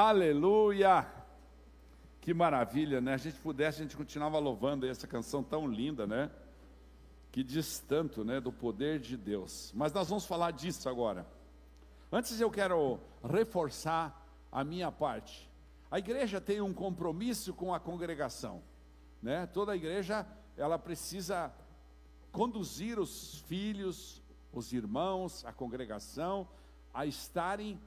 Aleluia! Que maravilha, né? A gente pudesse, a gente continuava louvando essa canção tão linda, né? Que diz tanto, né, do poder de Deus. Mas nós vamos falar disso agora. Antes eu quero reforçar a minha parte. A igreja tem um compromisso com a congregação, né? Toda a igreja, ela precisa conduzir os filhos, os irmãos, a congregação a estarem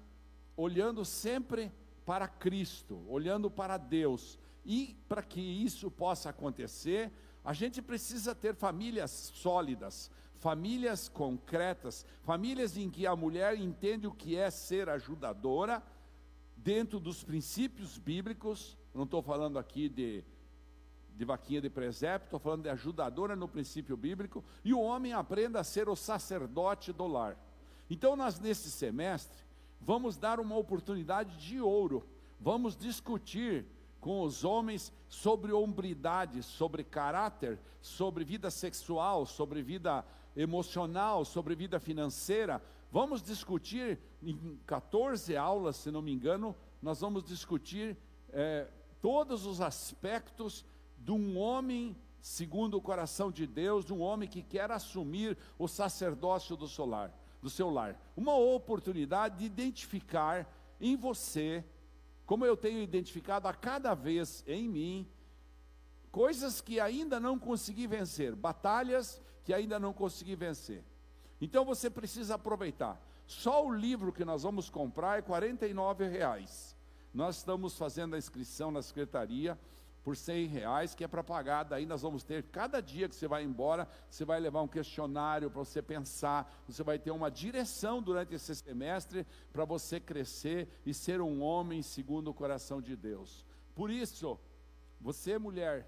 olhando sempre para Cristo, olhando para Deus. E para que isso possa acontecer, a gente precisa ter famílias sólidas, famílias concretas, famílias em que a mulher entende o que é ser ajudadora, dentro dos princípios bíblicos. Não estou falando aqui de, de vaquinha de presépio, estou falando de ajudadora no princípio bíblico. E o homem aprenda a ser o sacerdote do lar. Então, nós, nesse semestre, vamos dar uma oportunidade de ouro. Vamos discutir com os homens sobre hombridade, sobre caráter, sobre vida sexual, sobre vida emocional, sobre vida financeira. Vamos discutir em 14 aulas, se não me engano, nós vamos discutir é, todos os aspectos de um homem segundo o coração de Deus, de um homem que quer assumir o sacerdócio do solar do seu lar. Uma oportunidade de identificar em você, como eu tenho identificado a cada vez em mim, coisas que ainda não consegui vencer, batalhas que ainda não consegui vencer. Então você precisa aproveitar. Só o livro que nós vamos comprar é R$ reais. Nós estamos fazendo a inscrição na secretaria por 100 reais, que é para pagar. Daí nós vamos ter, cada dia que você vai embora, você vai levar um questionário para você pensar, você vai ter uma direção durante esse semestre para você crescer e ser um homem segundo o coração de Deus. Por isso, você, mulher,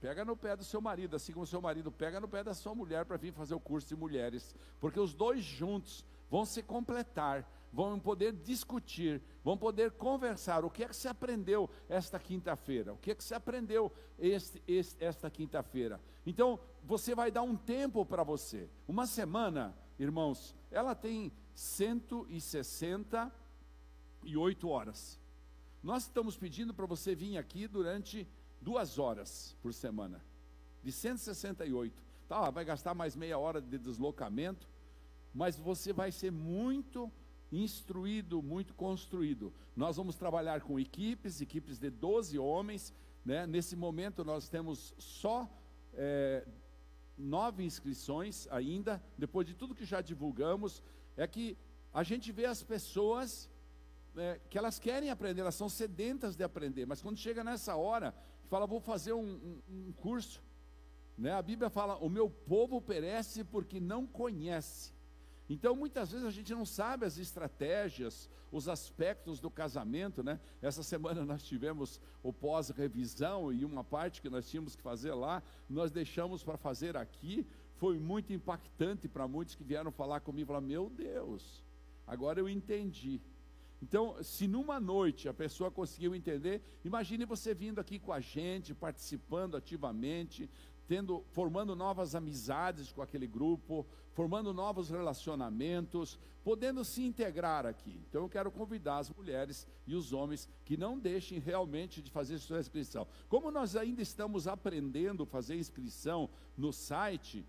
pega no pé do seu marido, assim como o seu marido pega no pé da sua mulher para vir fazer o curso de mulheres, porque os dois juntos vão se completar vão poder discutir, vão poder conversar. O que é que você aprendeu esta quinta-feira? O que é que você aprendeu este, este, esta quinta-feira? Então, você vai dar um tempo para você. Uma semana, irmãos, ela tem 168 horas. Nós estamos pedindo para você vir aqui durante duas horas por semana, de 168. Tá, vai gastar mais meia hora de deslocamento, mas você vai ser muito instruído, muito construído. Nós vamos trabalhar com equipes, equipes de 12 homens. Né? Nesse momento nós temos só é, nove inscrições ainda, depois de tudo que já divulgamos, é que a gente vê as pessoas é, que elas querem aprender, elas são sedentas de aprender, mas quando chega nessa hora, fala, vou fazer um, um, um curso. Né? A Bíblia fala, o meu povo perece porque não conhece. Então, muitas vezes a gente não sabe as estratégias, os aspectos do casamento, né? Essa semana nós tivemos o pós-revisão e uma parte que nós tínhamos que fazer lá, nós deixamos para fazer aqui. Foi muito impactante para muitos que vieram falar comigo, falar: "Meu Deus, agora eu entendi". Então, se numa noite a pessoa conseguiu entender, imagine você vindo aqui com a gente, participando ativamente, tendo, formando novas amizades com aquele grupo, formando novos relacionamentos, podendo se integrar aqui. Então eu quero convidar as mulheres e os homens que não deixem realmente de fazer sua inscrição. Como nós ainda estamos aprendendo a fazer inscrição no site,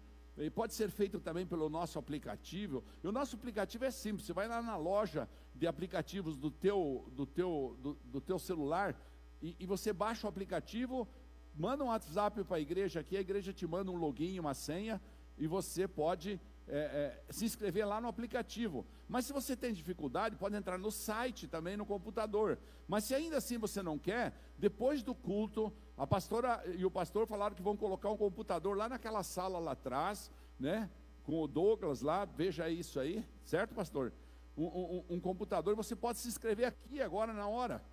pode ser feito também pelo nosso aplicativo. E o nosso aplicativo é simples. Você vai lá na loja de aplicativos do teu, do teu, do, do teu celular e, e você baixa o aplicativo manda um WhatsApp para a igreja aqui, a igreja te manda um login, uma senha, e você pode é, é, se inscrever lá no aplicativo. Mas se você tem dificuldade, pode entrar no site também, no computador. Mas se ainda assim você não quer, depois do culto, a pastora e o pastor falaram que vão colocar um computador lá naquela sala lá atrás, né? Com o Douglas lá, veja isso aí, certo, pastor? Um, um, um computador, você pode se inscrever aqui agora na hora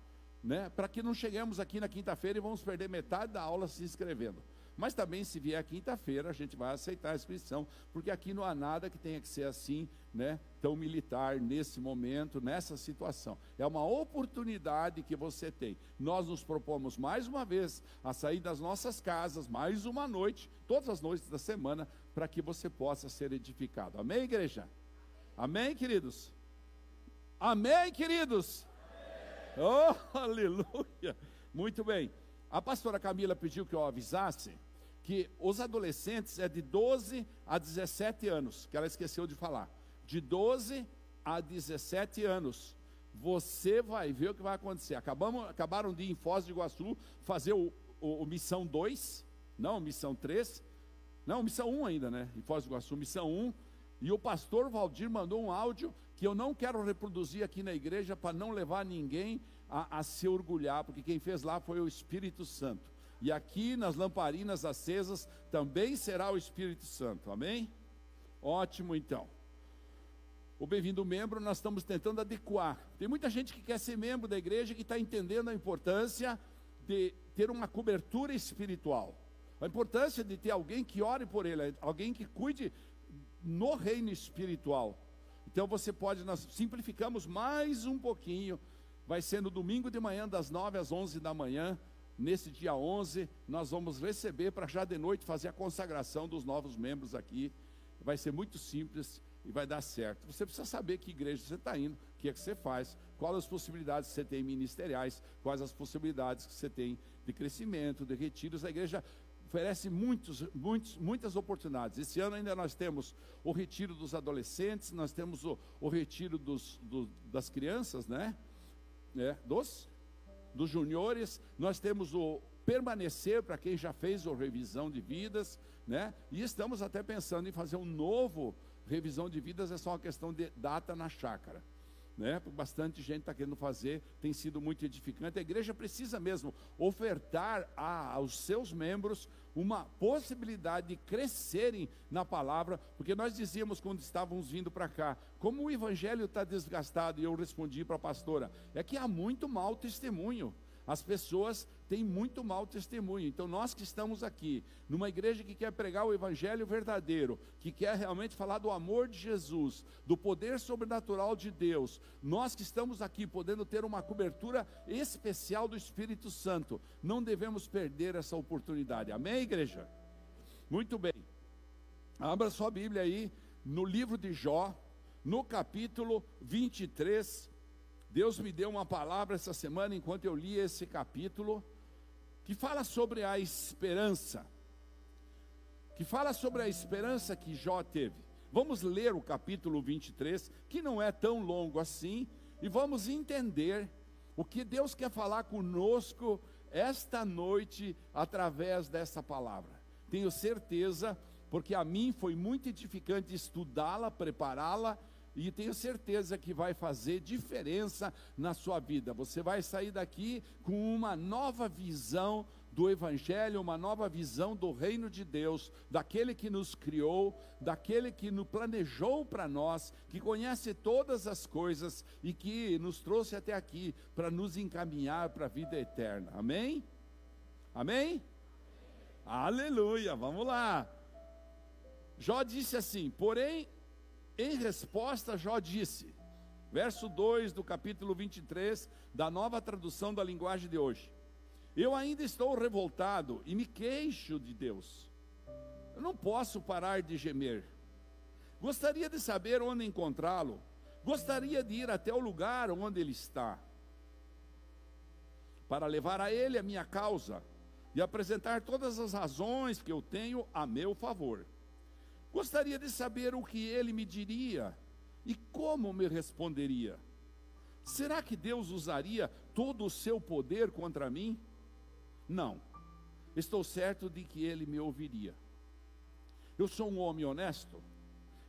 né? Para que não cheguemos aqui na quinta-feira e vamos perder metade da aula se inscrevendo. Mas também, se vier quinta-feira, a gente vai aceitar a inscrição, porque aqui não há nada que tenha que ser assim, né, tão militar nesse momento, nessa situação. É uma oportunidade que você tem. Nós nos propomos mais uma vez a sair das nossas casas, mais uma noite, todas as noites da semana, para que você possa ser edificado. Amém, igreja? Amém, queridos? Amém, queridos? Oh, aleluia! Muito bem. A pastora Camila pediu que eu avisasse que os adolescentes é de 12 a 17 anos, que ela esqueceu de falar. De 12 a 17 anos. Você vai ver o que vai acontecer. Acabamos, acabaram de ir em Foz do Iguaçu fazer o, o, o Missão 2, não, Missão 3. Não, Missão 1 ainda, né? Em Foz do Iguaçu, Missão 1. E o pastor Valdir mandou um áudio que eu não quero reproduzir aqui na igreja para não levar ninguém a, a se orgulhar, porque quem fez lá foi o Espírito Santo. E aqui nas lamparinas acesas também será o Espírito Santo, amém? Ótimo então. O bem-vindo membro nós estamos tentando adequar. Tem muita gente que quer ser membro da igreja que está entendendo a importância de ter uma cobertura espiritual. A importância de ter alguém que ore por ele, alguém que cuide no reino espiritual. Então você pode, nós simplificamos mais um pouquinho. Vai ser no domingo de manhã, das 9 às 11 da manhã. Nesse dia 11, nós vamos receber para já de noite fazer a consagração dos novos membros aqui. Vai ser muito simples e vai dar certo. Você precisa saber que igreja você está indo, o que é que você faz, quais as possibilidades que você tem ministeriais, quais as possibilidades que você tem de crescimento, de retiros. A igreja oferece muitos, muitos, muitas oportunidades. Esse ano ainda nós temos o retiro dos adolescentes, nós temos o, o retiro dos, do, das crianças, né? É, dos, dos juniores, nós temos o permanecer para quem já fez a revisão de vidas, né? E estamos até pensando em fazer um novo revisão de vidas, é só uma questão de data na chácara né? Bastante gente está querendo fazer, tem sido muito edificante. A igreja precisa mesmo ofertar a, aos seus membros uma possibilidade de crescerem na palavra, porque nós dizíamos quando estávamos vindo para cá, como o evangelho está desgastado, e eu respondi para a pastora, é que há muito mau testemunho. As pessoas têm muito mau testemunho. Então, nós que estamos aqui, numa igreja que quer pregar o evangelho verdadeiro, que quer realmente falar do amor de Jesus, do poder sobrenatural de Deus, nós que estamos aqui podendo ter uma cobertura especial do Espírito Santo, não devemos perder essa oportunidade. Amém, igreja? Muito bem. Abra sua Bíblia aí no livro de Jó, no capítulo 23, Deus me deu uma palavra essa semana enquanto eu li esse capítulo, que fala sobre a esperança, que fala sobre a esperança que Jó teve. Vamos ler o capítulo 23, que não é tão longo assim, e vamos entender o que Deus quer falar conosco esta noite através dessa palavra. Tenho certeza, porque a mim foi muito edificante estudá-la, prepará-la e tenho certeza que vai fazer diferença na sua vida. Você vai sair daqui com uma nova visão do Evangelho, uma nova visão do reino de Deus, daquele que nos criou, daquele que nos planejou para nós, que conhece todas as coisas e que nos trouxe até aqui para nos encaminhar para a vida eterna. Amém? Amém? Aleluia, vamos lá. Jó disse assim: porém em resposta, Jó disse, verso 2 do capítulo 23 da nova tradução da linguagem de hoje: Eu ainda estou revoltado e me queixo de Deus. Eu não posso parar de gemer. Gostaria de saber onde encontrá-lo. Gostaria de ir até o lugar onde ele está, para levar a ele a minha causa e apresentar todas as razões que eu tenho a meu favor. Gostaria de saber o que ele me diria e como me responderia. Será que Deus usaria todo o seu poder contra mim? Não. Estou certo de que ele me ouviria. Eu sou um homem honesto.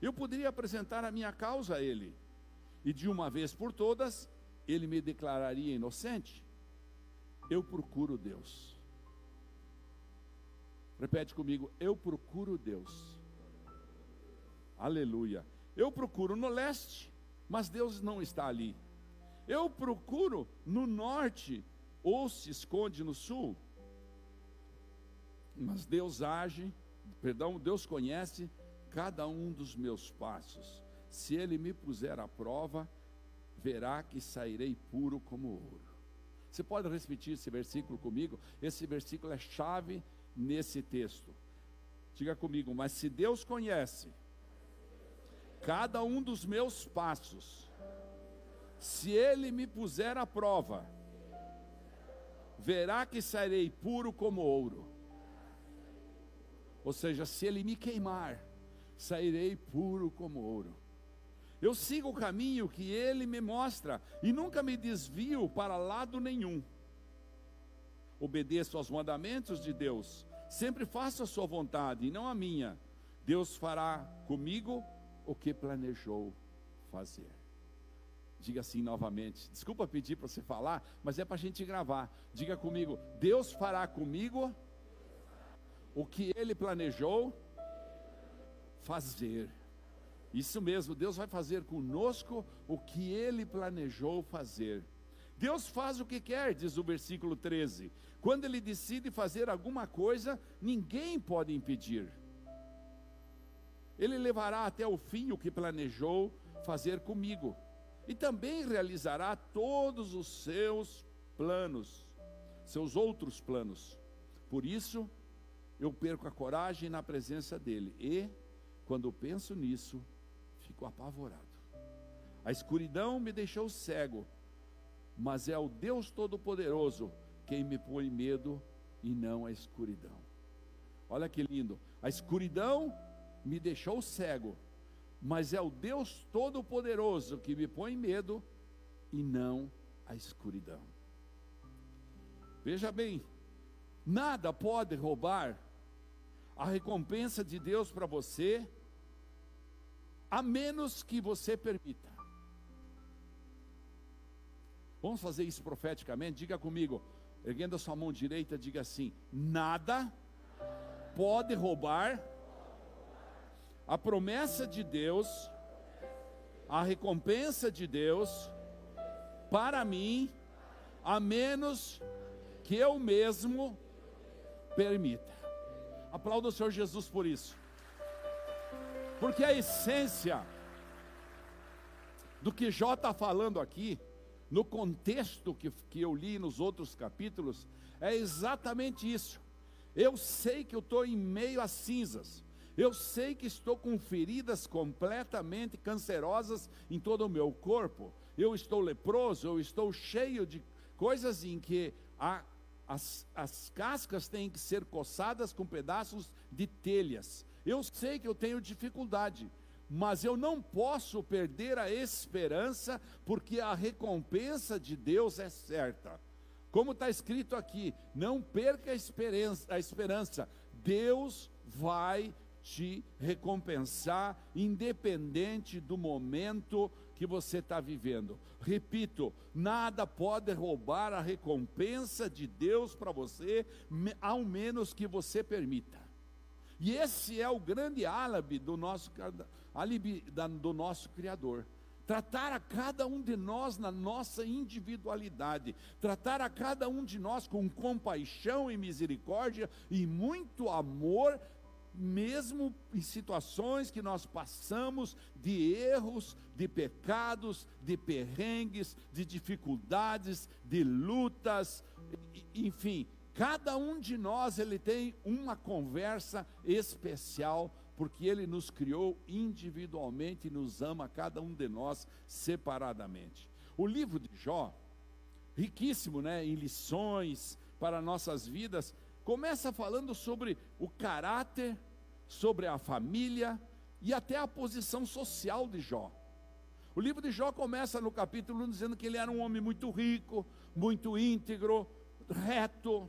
Eu poderia apresentar a minha causa a ele, e de uma vez por todas, ele me declararia inocente. Eu procuro Deus. Repete comigo: eu procuro Deus. Aleluia. Eu procuro no leste, mas Deus não está ali. Eu procuro no norte, ou se esconde no sul. Mas Deus age, perdão, Deus conhece cada um dos meus passos. Se Ele me puser à prova, verá que sairei puro como ouro. Você pode repetir esse versículo comigo? Esse versículo é chave nesse texto. Diga comigo, mas se Deus conhece cada um dos meus passos, Se ele me puser à prova, verá que sairei puro como ouro. Ou seja, se ele me queimar, sairei puro como ouro. Eu sigo o caminho que ele me mostra e nunca me desvio para lado nenhum. Obedeço aos mandamentos de Deus, sempre faço a sua vontade e não a minha. Deus fará comigo o que planejou fazer. Diga assim novamente. Desculpa pedir para você falar, mas é para a gente gravar. Diga comigo: Deus fará comigo o que Ele planejou fazer. Isso mesmo, Deus vai fazer conosco o que Ele planejou fazer. Deus faz o que quer, diz o versículo 13. Quando Ele decide fazer alguma coisa, ninguém pode impedir. Ele levará até o fim o que planejou fazer comigo e também realizará todos os seus planos, seus outros planos. Por isso, eu perco a coragem na presença dele e, quando penso nisso, fico apavorado. A escuridão me deixou cego, mas é o Deus Todo-Poderoso quem me põe medo e não a escuridão. Olha que lindo. A escuridão me deixou cego, mas é o Deus Todo-Poderoso que me põe medo e não a escuridão. Veja bem, nada pode roubar a recompensa de Deus para você, a menos que você permita. Vamos fazer isso profeticamente? Diga comigo, erguendo a sua mão direita, diga assim: nada pode roubar a promessa de Deus, a recompensa de Deus para mim, a menos que eu mesmo permita. Aplauda o Senhor Jesus por isso. Porque a essência do que Jó está falando aqui, no contexto que, que eu li nos outros capítulos, é exatamente isso. Eu sei que eu estou em meio a cinzas, eu sei que estou com feridas completamente cancerosas em todo o meu corpo. Eu estou leproso, eu estou cheio de coisas em que a, as, as cascas têm que ser coçadas com pedaços de telhas. Eu sei que eu tenho dificuldade, mas eu não posso perder a esperança, porque a recompensa de Deus é certa. Como está escrito aqui, não perca a esperança, a esperança. Deus vai te recompensar, independente do momento que você está vivendo. Repito, nada pode roubar a recompensa de Deus para você, ao menos que você permita. E esse é o grande álibi do nosso, álibi do nosso Criador tratar a cada um de nós na nossa individualidade, tratar a cada um de nós com compaixão e misericórdia e muito amor, mesmo em situações que nós passamos de erros, de pecados, de perrengues, de dificuldades, de lutas, enfim, cada um de nós ele tem uma conversa especial porque ele nos criou individualmente e nos ama cada um de nós separadamente. O livro de Jó, riquíssimo, né, em lições para nossas vidas, começa falando sobre o caráter, sobre a família e até a posição social de Jó. O livro de Jó começa no capítulo 1 dizendo que ele era um homem muito rico, muito íntegro, reto,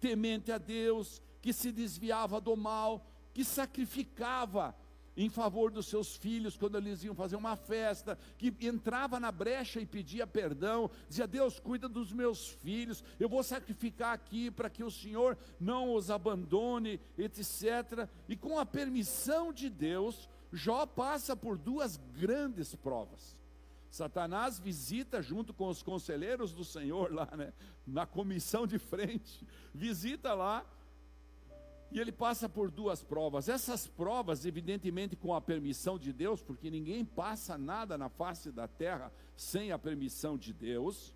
temente a Deus, que se desviava do mal, que sacrificava em favor dos seus filhos quando eles iam fazer uma festa, que entrava na brecha e pedia perdão, dizia: Deus, cuida dos meus filhos, eu vou sacrificar aqui para que o Senhor não os abandone, etc. E com a permissão de Deus, Jó passa por duas grandes provas. Satanás visita junto com os conselheiros do Senhor lá, né, na comissão de frente, visita lá e ele passa por duas provas. Essas provas, evidentemente, com a permissão de Deus, porque ninguém passa nada na face da terra sem a permissão de Deus.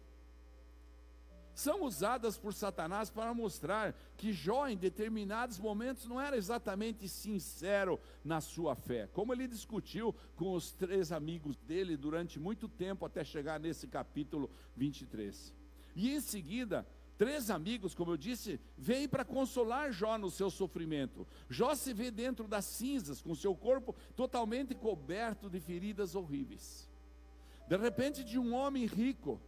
são usadas por Satanás para mostrar que Jó, em determinados momentos, não era exatamente sincero na sua fé, como ele discutiu com os três amigos dele durante muito tempo, até chegar nesse capítulo 23. E em seguida, três amigos, como eu disse, vêm para consolar Jó no seu sofrimento. Jó se vê dentro das cinzas, com seu corpo totalmente coberto de feridas horríveis. De repente, de um homem rico,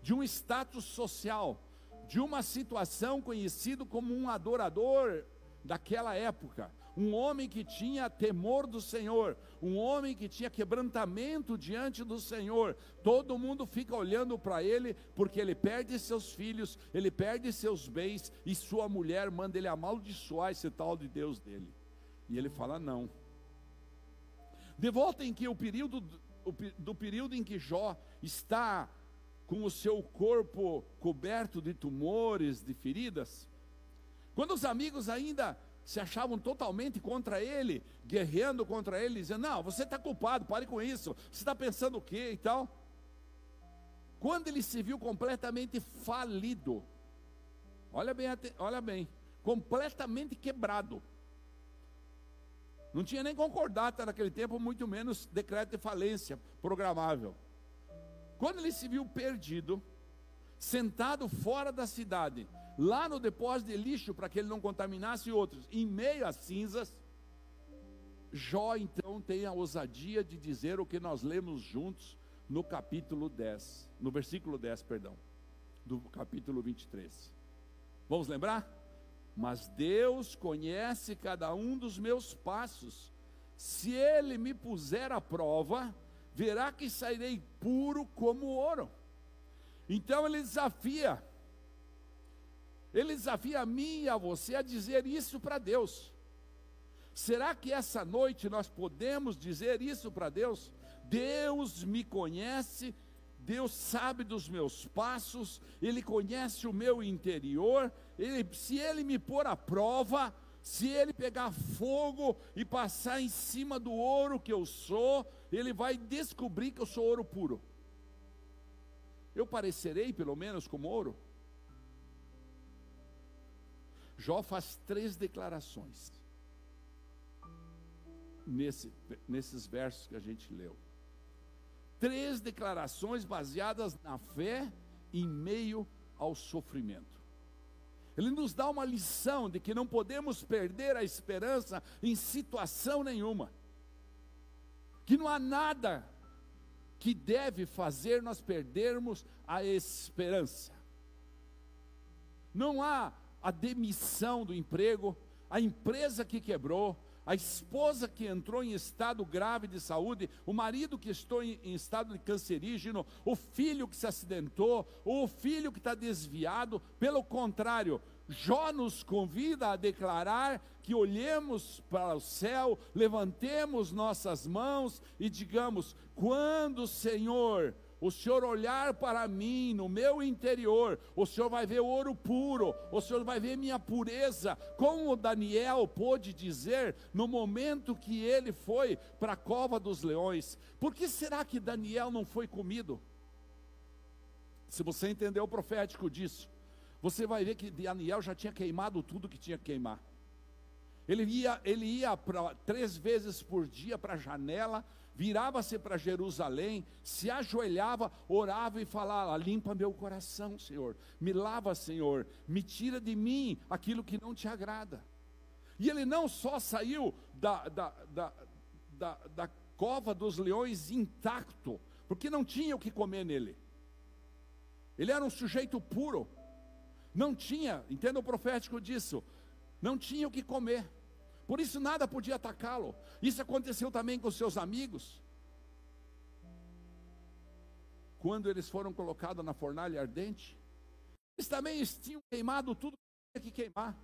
de um status social, de uma situação conhecido como um adorador daquela época, um homem que tinha temor do Senhor, um homem que tinha quebrantamento diante do Senhor. Todo mundo fica olhando para ele, porque ele perde seus filhos, ele perde seus bens, e sua mulher manda ele amaldiçoar esse tal de Deus dele. E ele fala: não. De volta em que o período do período em que Jó está com o seu corpo coberto de tumores, de feridas, quando os amigos ainda se achavam totalmente contra ele, guerreando contra ele, dizendo: Não, você está culpado, pare com isso, você está pensando o quê e tal. Quando ele se viu completamente falido, olha bem, olha bem, completamente quebrado. Não tinha nem concordata naquele tempo, muito menos decreto de falência programável. Quando ele se viu perdido, sentado fora da cidade, lá no depósito de lixo, para que ele não contaminasse outros, em meio às cinzas, Jó então tem a ousadia de dizer o que nós lemos juntos no capítulo 10, no versículo 10, perdão, do capítulo 23. Vamos lembrar? Mas Deus conhece cada um dos meus passos. Se ele me puser à prova, verá que sairei puro como ouro. Então ele desafia, ele desafia a mim e a você a dizer isso para Deus. Será que essa noite nós podemos dizer isso para Deus? Deus me conhece, Deus sabe dos meus passos, Ele conhece o meu interior, ele, se Ele me pôr à prova, se ele pegar fogo e passar em cima do ouro que eu sou, ele vai descobrir que eu sou ouro puro. Eu parecerei, pelo menos, como ouro? Jó faz três declarações nesse, nesses versos que a gente leu. Três declarações baseadas na fé em meio ao sofrimento. Ele nos dá uma lição de que não podemos perder a esperança em situação nenhuma. Que não há nada que deve fazer nós perdermos a esperança. Não há a demissão do emprego, a empresa que quebrou, a esposa que entrou em estado grave de saúde, o marido que estou em, em estado de cancerígeno, o filho que se acidentou, ou o filho que está desviado. Pelo contrário, Jó nos convida a declarar que olhemos para o céu, levantemos nossas mãos e digamos: quando o Senhor o Senhor olhar para mim, no meu interior, o Senhor vai ver ouro puro, o Senhor vai ver minha pureza, como Daniel pôde dizer no momento que ele foi para a cova dos leões. Por que será que Daniel não foi comido? Se você entender o profético disso, você vai ver que Daniel já tinha queimado tudo que tinha que queimar. Ele ia, ele ia pra, três vezes por dia para a janela virava-se para Jerusalém, se ajoelhava, orava e falava: Limpa meu coração, Senhor, me lava, Senhor, me tira de mim aquilo que não te agrada. E ele não só saiu da, da, da, da, da cova dos leões intacto, porque não tinha o que comer nele. Ele era um sujeito puro, não tinha, entenda o profético disso, não tinha o que comer. Por isso nada podia atacá-lo. Isso aconteceu também com seus amigos. Quando eles foram colocados na fornalha ardente, eles também tinham queimado tudo que tinha que queimar.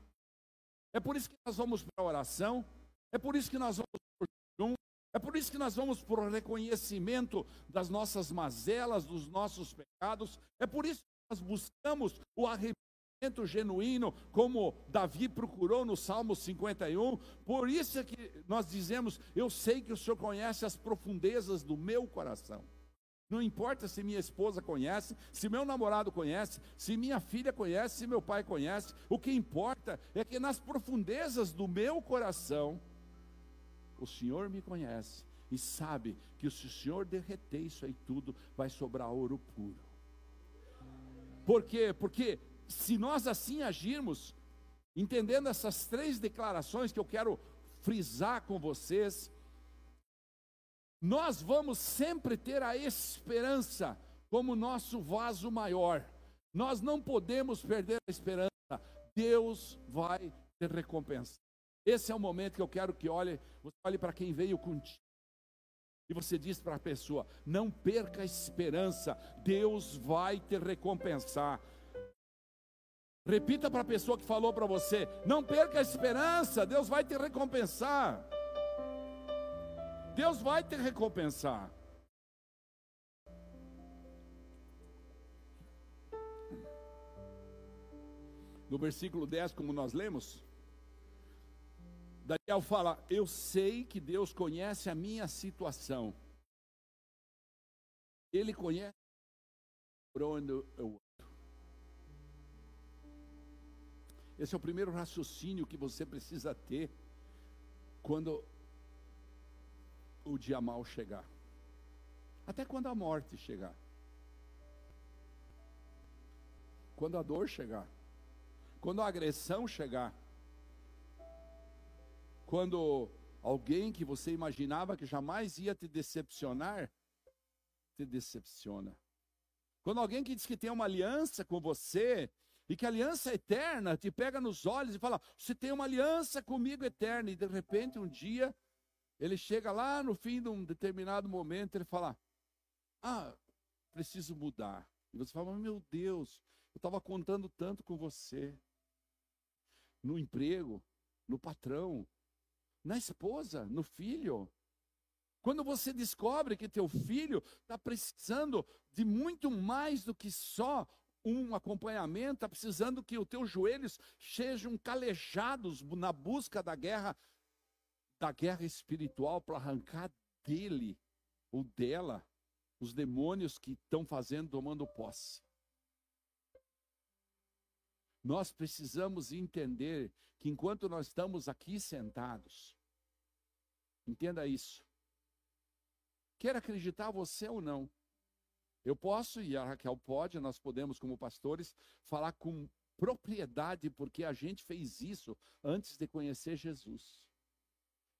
É por isso que nós vamos para a oração, é por isso que nós vamos para o é por isso que nós vamos para o reconhecimento das nossas mazelas, dos nossos pecados, é por isso que nós buscamos o arrependimento genuíno, como Davi procurou no Salmo 51. Por isso é que nós dizemos: Eu sei que o Senhor conhece as profundezas do meu coração. Não importa se minha esposa conhece, se meu namorado conhece, se minha filha conhece, se meu pai conhece. O que importa é que nas profundezas do meu coração, o Senhor me conhece e sabe que se o Senhor derreter isso aí tudo, vai sobrar ouro puro. Por quê? Porque se nós assim agirmos, entendendo essas três declarações que eu quero frisar com vocês, nós vamos sempre ter a esperança como nosso vaso maior. Nós não podemos perder a esperança. Deus vai te recompensar. Esse é o momento que eu quero que olhe, você olhe para quem veio contigo. E você diz para a pessoa: não perca a esperança, Deus vai te recompensar. Repita para a pessoa que falou para você: não perca a esperança, Deus vai te recompensar. Deus vai te recompensar. No versículo 10, como nós lemos, Daniel fala: Eu sei que Deus conhece a minha situação. Ele conhece por onde eu ando. Esse é o primeiro raciocínio que você precisa ter quando o dia mal chegar. Até quando a morte chegar. Quando a dor chegar. Quando a agressão chegar. Quando alguém que você imaginava que jamais ia te decepcionar, te decepciona. Quando alguém que diz que tem uma aliança com você, e que a aliança eterna te pega nos olhos e fala: Você tem uma aliança comigo eterna, e de repente um dia ele chega lá no fim de um determinado momento, ele fala: Ah, preciso mudar. E você fala: Meu Deus, eu estava contando tanto com você. No emprego, no patrão, na esposa, no filho. Quando você descobre que teu filho está precisando de muito mais do que só um acompanhamento, está precisando que os teus joelhos sejam calejados na busca da guerra da guerra espiritual para arrancar dele ou dela os demônios que estão fazendo, tomando posse. Nós precisamos entender que enquanto nós estamos aqui sentados, entenda isso. Quer acreditar você ou não, eu posso, e a Raquel pode, nós podemos, como pastores, falar com propriedade, porque a gente fez isso antes de conhecer Jesus.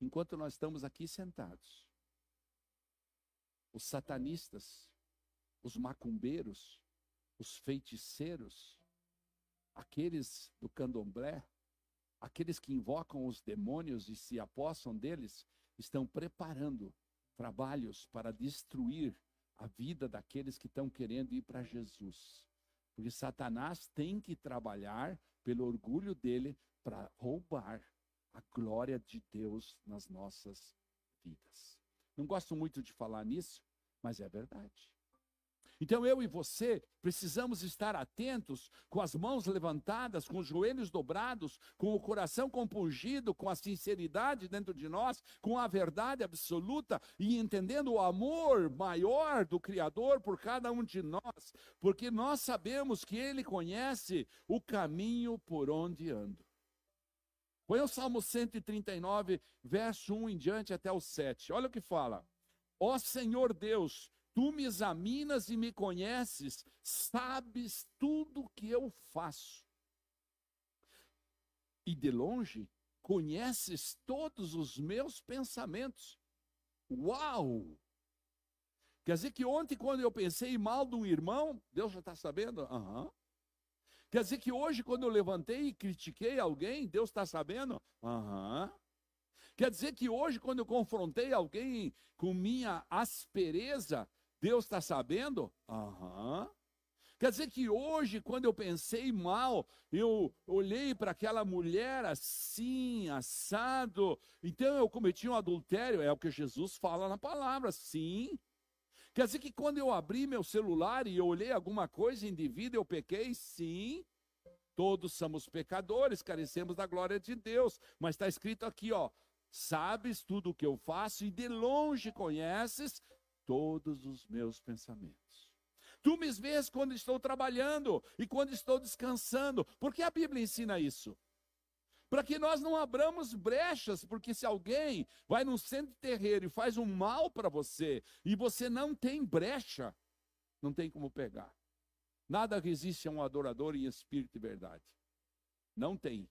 Enquanto nós estamos aqui sentados, os satanistas, os macumbeiros, os feiticeiros, aqueles do candomblé, aqueles que invocam os demônios e se apossam deles, estão preparando trabalhos para destruir a vida daqueles que estão querendo ir para Jesus. Porque Satanás tem que trabalhar pelo orgulho dele para roubar a glória de Deus nas nossas vidas. Não gosto muito de falar nisso, mas é verdade. Então eu e você precisamos estar atentos, com as mãos levantadas, com os joelhos dobrados, com o coração compungido, com a sinceridade dentro de nós, com a verdade absoluta e entendendo o amor maior do Criador por cada um de nós, porque nós sabemos que Ele conhece o caminho por onde ando. Põe o Salmo 139, verso 1 em diante até o 7. Olha o que fala. Ó Senhor Deus, tu me examinas e me conheces, sabes tudo que eu faço. E de longe conheces todos os meus pensamentos. Uau! Quer dizer que ontem, quando eu pensei mal de um irmão, Deus já está sabendo? Aham. Uhum. Quer dizer que hoje, quando eu levantei e critiquei alguém, Deus está sabendo? Aham. Uhum. Quer dizer que hoje, quando eu confrontei alguém com minha aspereza, Deus está sabendo? Aham. Uhum. Quer dizer que hoje, quando eu pensei mal, eu olhei para aquela mulher assim, assado, então eu cometi um adultério, é o que Jesus fala na palavra, sim. Quer dizer que quando eu abri meu celular e eu olhei alguma coisa indevida, eu pequei? Sim. Todos somos pecadores, carecemos da glória de Deus. Mas está escrito aqui, ó. Sabes tudo o que eu faço e de longe conheces todos os meus pensamentos. Tu me vês quando estou trabalhando e quando estou descansando. Porque a Bíblia ensina isso. Para que nós não abramos brechas, porque se alguém vai num centro terreiro e faz um mal para você, e você não tem brecha, não tem como pegar. Nada resiste a um adorador em espírito e verdade. Não tem.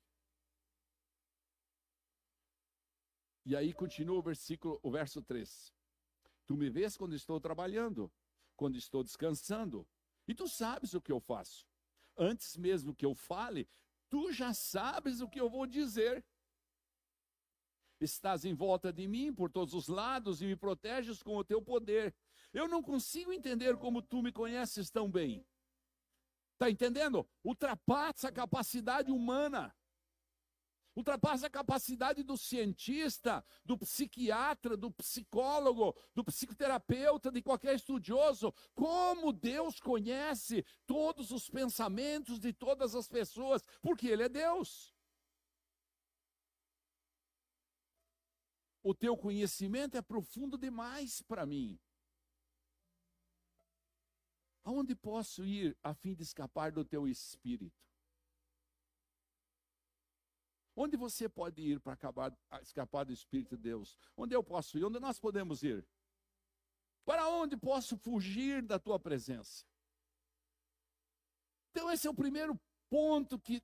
E aí continua o versículo, o verso 3. Tu me vês quando estou trabalhando, quando estou descansando, e tu sabes o que eu faço. Antes mesmo que eu fale, tu já sabes o que eu vou dizer. Estás em volta de mim por todos os lados e me proteges com o teu poder. Eu não consigo entender como tu me conheces tão bem. Está entendendo? Ultrapassa a capacidade humana. Ultrapassa a capacidade do cientista, do psiquiatra, do psicólogo, do psicoterapeuta, de qualquer estudioso. Como Deus conhece todos os pensamentos de todas as pessoas, porque Ele é Deus. O teu conhecimento é profundo demais para mim. Aonde posso ir a fim de escapar do teu espírito? Onde você pode ir para escapar do Espírito de Deus? Onde eu posso ir? Onde nós podemos ir? Para onde posso fugir da tua presença? Então, esse é o primeiro ponto que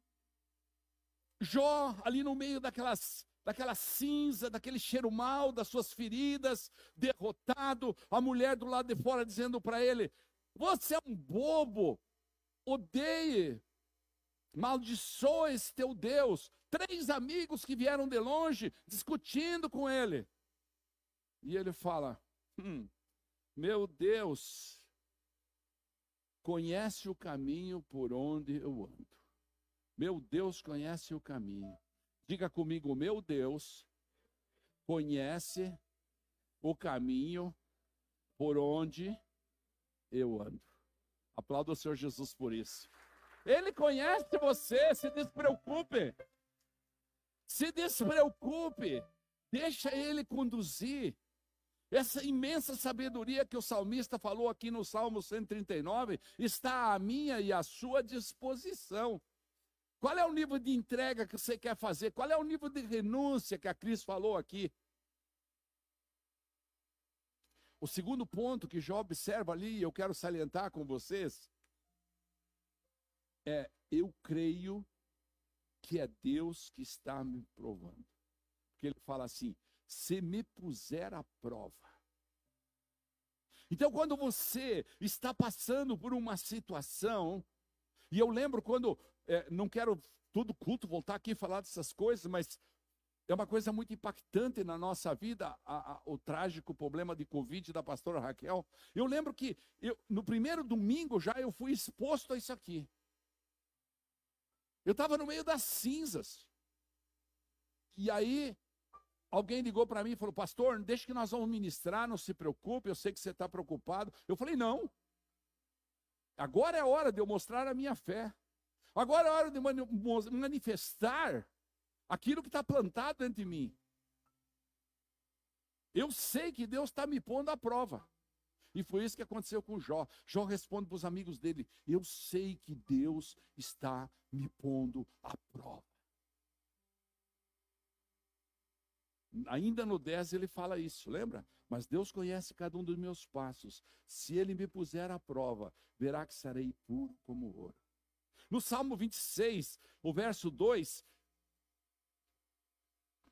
Jó, ali no meio daquelas, daquela cinza, daquele cheiro mal, das suas feridas, derrotado, a mulher do lado de fora dizendo para ele: Você é um bobo, odeie, maldiçoa esse teu Deus, três amigos que vieram de longe discutindo com ele. E ele fala: hum, Meu Deus, conhece o caminho por onde eu ando. Meu Deus conhece o caminho. Diga comigo, meu Deus conhece o caminho por onde eu ando. Aplauda o Senhor Jesus por isso. Ele conhece você, se despreocupe. Se despreocupe, deixa ele conduzir. Essa imensa sabedoria que o salmista falou aqui no Salmo 139 está à minha e à sua disposição. Qual é o nível de entrega que você quer fazer? Qual é o nível de renúncia que a Cris falou aqui? O segundo ponto que Jó observa ali, e eu quero salientar com vocês, é: eu creio que é Deus que está me provando. Porque ele fala assim: se me puser à prova. Então, quando você está passando por uma situação, e eu lembro quando, é, não quero todo culto voltar aqui e falar dessas coisas, mas é uma coisa muito impactante na nossa vida, a, a, o trágico problema de Covid da pastora Raquel. Eu lembro que eu, no primeiro domingo já eu fui exposto a isso aqui. Eu estava no meio das cinzas. E aí, alguém ligou para mim e falou: Pastor, deixa que nós vamos ministrar, não se preocupe, eu sei que você está preocupado. Eu falei: Não. Agora é a hora de eu mostrar a minha fé. Agora é a hora de manifestar aquilo que está plantado dentro de mim. Eu sei que Deus está me pondo à prova. E foi isso que aconteceu com Jó. Jó responde para os amigos dele: Eu sei que Deus está me pondo à prova. Ainda no 10 ele fala isso, lembra? Mas Deus conhece cada um dos meus passos. Se ele me puser à prova, verá que serei puro como ouro. No Salmo 26, o verso 2,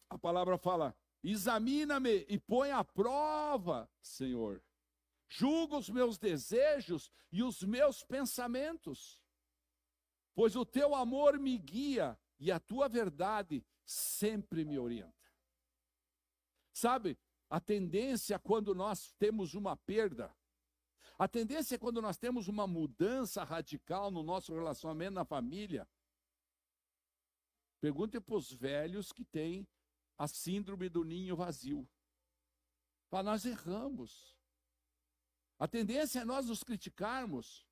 a palavra fala: Examina-me e põe à prova, Senhor julga os meus desejos e os meus pensamentos, pois o teu amor me guia e a tua verdade sempre me orienta. Sabe, a tendência quando nós temos uma perda, a tendência quando nós temos uma mudança radical no nosso relacionamento na família, pergunte para os velhos que têm a síndrome do ninho vazio. Para nós erramos. A tendência é nós nos criticarmos.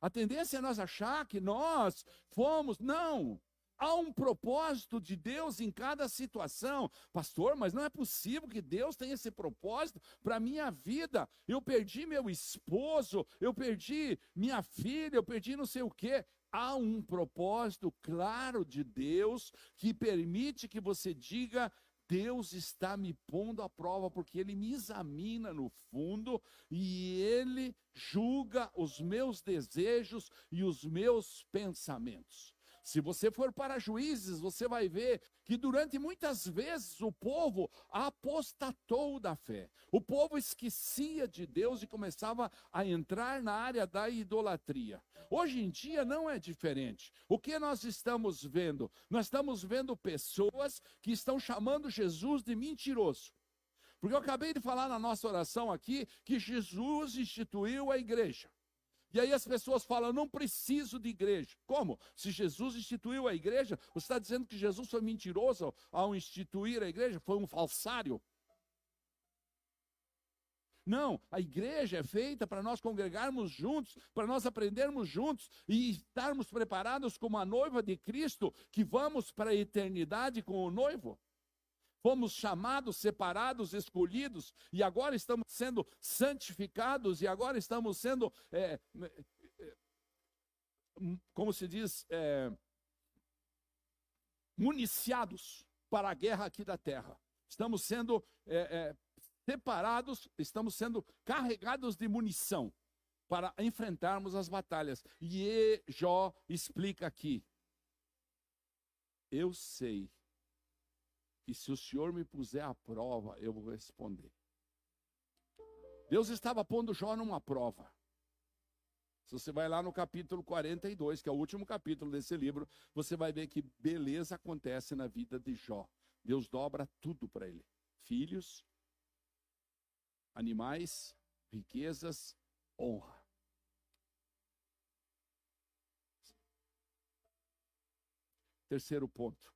A tendência é nós achar que nós fomos. Não. Há um propósito de Deus em cada situação. Pastor, mas não é possível que Deus tenha esse propósito para a minha vida. Eu perdi meu esposo, eu perdi minha filha, eu perdi não sei o quê. Há um propósito claro de Deus que permite que você diga: Deus está me pondo à prova, porque Ele me examina no fundo e Ele julga os meus desejos e os meus pensamentos. Se você for para juízes, você vai ver que durante muitas vezes o povo apostatou da fé. O povo esquecia de Deus e começava a entrar na área da idolatria. Hoje em dia não é diferente. O que nós estamos vendo? Nós estamos vendo pessoas que estão chamando Jesus de mentiroso. Porque eu acabei de falar na nossa oração aqui que Jesus instituiu a igreja. E aí as pessoas falam, não preciso de igreja. Como? Se Jesus instituiu a igreja, você está dizendo que Jesus foi mentiroso ao instituir a igreja? Foi um falsário? Não, a igreja é feita para nós congregarmos juntos, para nós aprendermos juntos e estarmos preparados como a noiva de Cristo, que vamos para a eternidade com o noivo. Fomos chamados, separados, escolhidos, e agora estamos sendo santificados, e agora estamos sendo, é, é, é como se diz, é, municiados para a guerra aqui da terra. Estamos sendo é, é, separados, estamos sendo carregados de munição para enfrentarmos as batalhas. E Jó explica aqui: Eu sei que se o Senhor me puser à prova, eu vou responder. Deus estava pondo Jó numa prova. Se você vai lá no capítulo 42, que é o último capítulo desse livro, você vai ver que beleza acontece na vida de Jó. Deus dobra tudo para ele: filhos, animais, riquezas, honra. Terceiro ponto.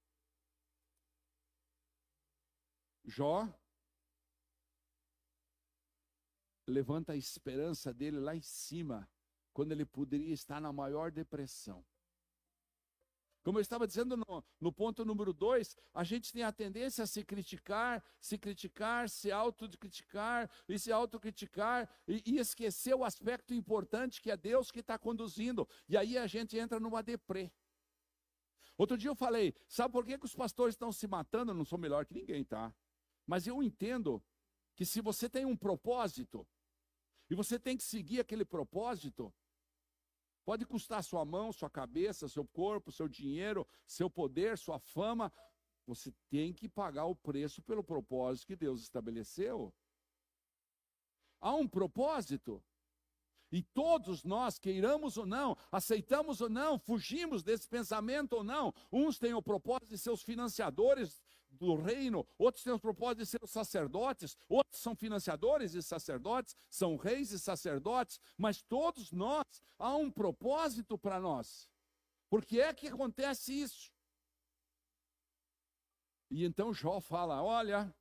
Jó levanta a esperança dele lá em cima, quando ele poderia estar na maior depressão. Como eu estava dizendo no, no ponto número dois, a gente tem a tendência a se criticar, se criticar, se autocriticar e se autocriticar e, e esquecer o aspecto importante que é Deus que está conduzindo. E aí a gente entra numa deprê. Outro dia eu falei, sabe por que, que os pastores estão se matando? Eu não sou melhor que ninguém, tá? Mas eu entendo que se você tem um propósito, e você tem que seguir aquele propósito, pode custar sua mão, sua cabeça, seu corpo, seu dinheiro, seu poder, sua fama, você tem que pagar o preço pelo propósito que Deus estabeleceu. Há um propósito. E todos nós, queiramos ou não, aceitamos ou não, fugimos desse pensamento ou não, uns têm o propósito de ser os financiadores do reino, outros têm o propósito de ser os sacerdotes, outros são financiadores e sacerdotes, são reis e sacerdotes, mas todos nós, há um propósito para nós. Por que é que acontece isso? E então Jó fala: olha,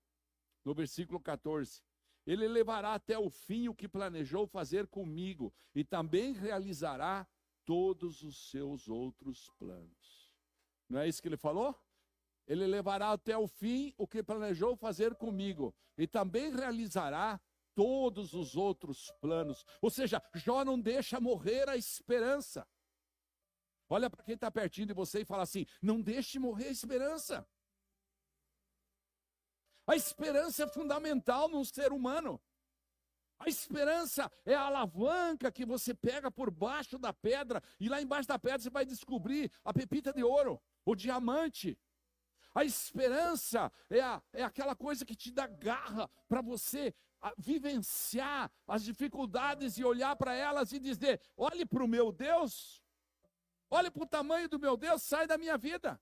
no versículo 14: ele levará até o fim o que planejou fazer comigo e também realizará todos os seus outros planos. Não é isso que ele falou? Ele levará até o fim o que planejou fazer comigo e também realizará todos os outros planos. Ou seja, Jó não deixa morrer a esperança. Olha para quem está pertinho de você e fala assim: não deixe morrer a esperança. A esperança é fundamental num ser humano. A esperança é a alavanca que você pega por baixo da pedra e lá embaixo da pedra você vai descobrir a pepita de ouro, o diamante. A esperança é, a, é aquela coisa que te dá garra para você vivenciar as dificuldades e olhar para elas e dizer: olhe para o meu Deus, olhe para o tamanho do meu Deus, sai da minha vida.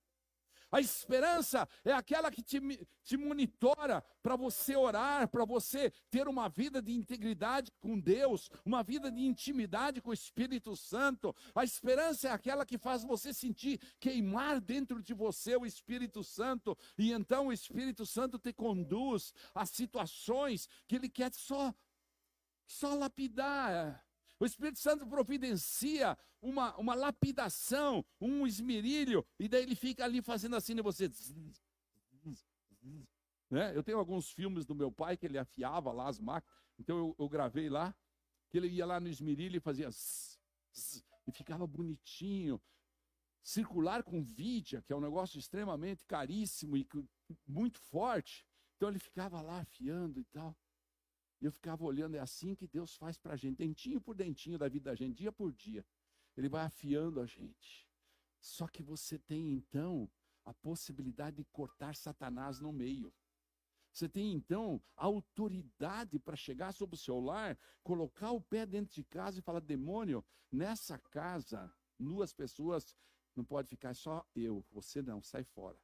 A esperança é aquela que te, te monitora para você orar, para você ter uma vida de integridade com Deus, uma vida de intimidade com o Espírito Santo. A esperança é aquela que faz você sentir queimar dentro de você o Espírito Santo, e então o Espírito Santo te conduz a situações que ele quer só, só lapidar O Espírito Santo providencia uma, uma lapidação, um esmerilho, e daí ele fica ali fazendo assim em você. Né? Eu tenho alguns filmes do meu pai que ele afiava lá as máquinas, então eu, eu gravei lá, que ele ia lá no esmerilho e fazia e ficava bonitinho. Circular com vidia, que é um negócio extremamente caríssimo e muito forte, então ele ficava lá afiando e tal. E eu ficava olhando, é assim que Deus faz para a gente, dentinho por dentinho da vida da gente, dia por dia. Ele vai afiando a gente. Só que você tem então a possibilidade de cortar Satanás no meio. Você tem então autoridade para chegar sobre o seu lar, colocar o pé dentro de casa e falar: demônio, nessa casa, duas pessoas, não pode ficar só eu, você não, sai fora.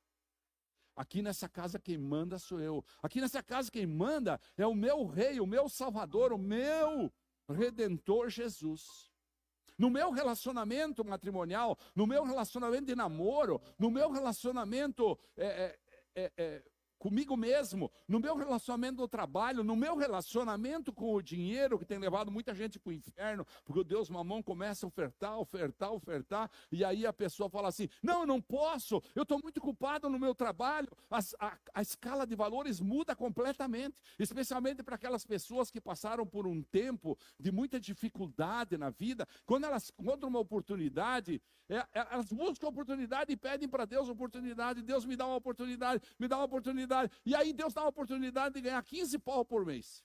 Aqui nessa casa quem manda sou eu. Aqui nessa casa quem manda é o meu rei, o meu salvador, o meu redentor Jesus. No meu relacionamento matrimonial, no meu relacionamento de namoro, no meu relacionamento é, é, é, é comigo mesmo, no meu relacionamento no trabalho, no meu relacionamento com o dinheiro, que tem levado muita gente para o inferno, porque o Deus mamão começa a ofertar, ofertar, ofertar, e aí a pessoa fala assim: não, eu não posso, eu estou muito culpado no meu trabalho. A, a, a escala de valores muda completamente, especialmente para aquelas pessoas que passaram por um tempo de muita dificuldade na vida, quando elas encontram uma oportunidade, é, é, elas buscam oportunidade e pedem para Deus oportunidade, Deus me dá uma oportunidade, me dá uma oportunidade oportunidade. E aí Deus dá a oportunidade de ganhar 15 pau por mês.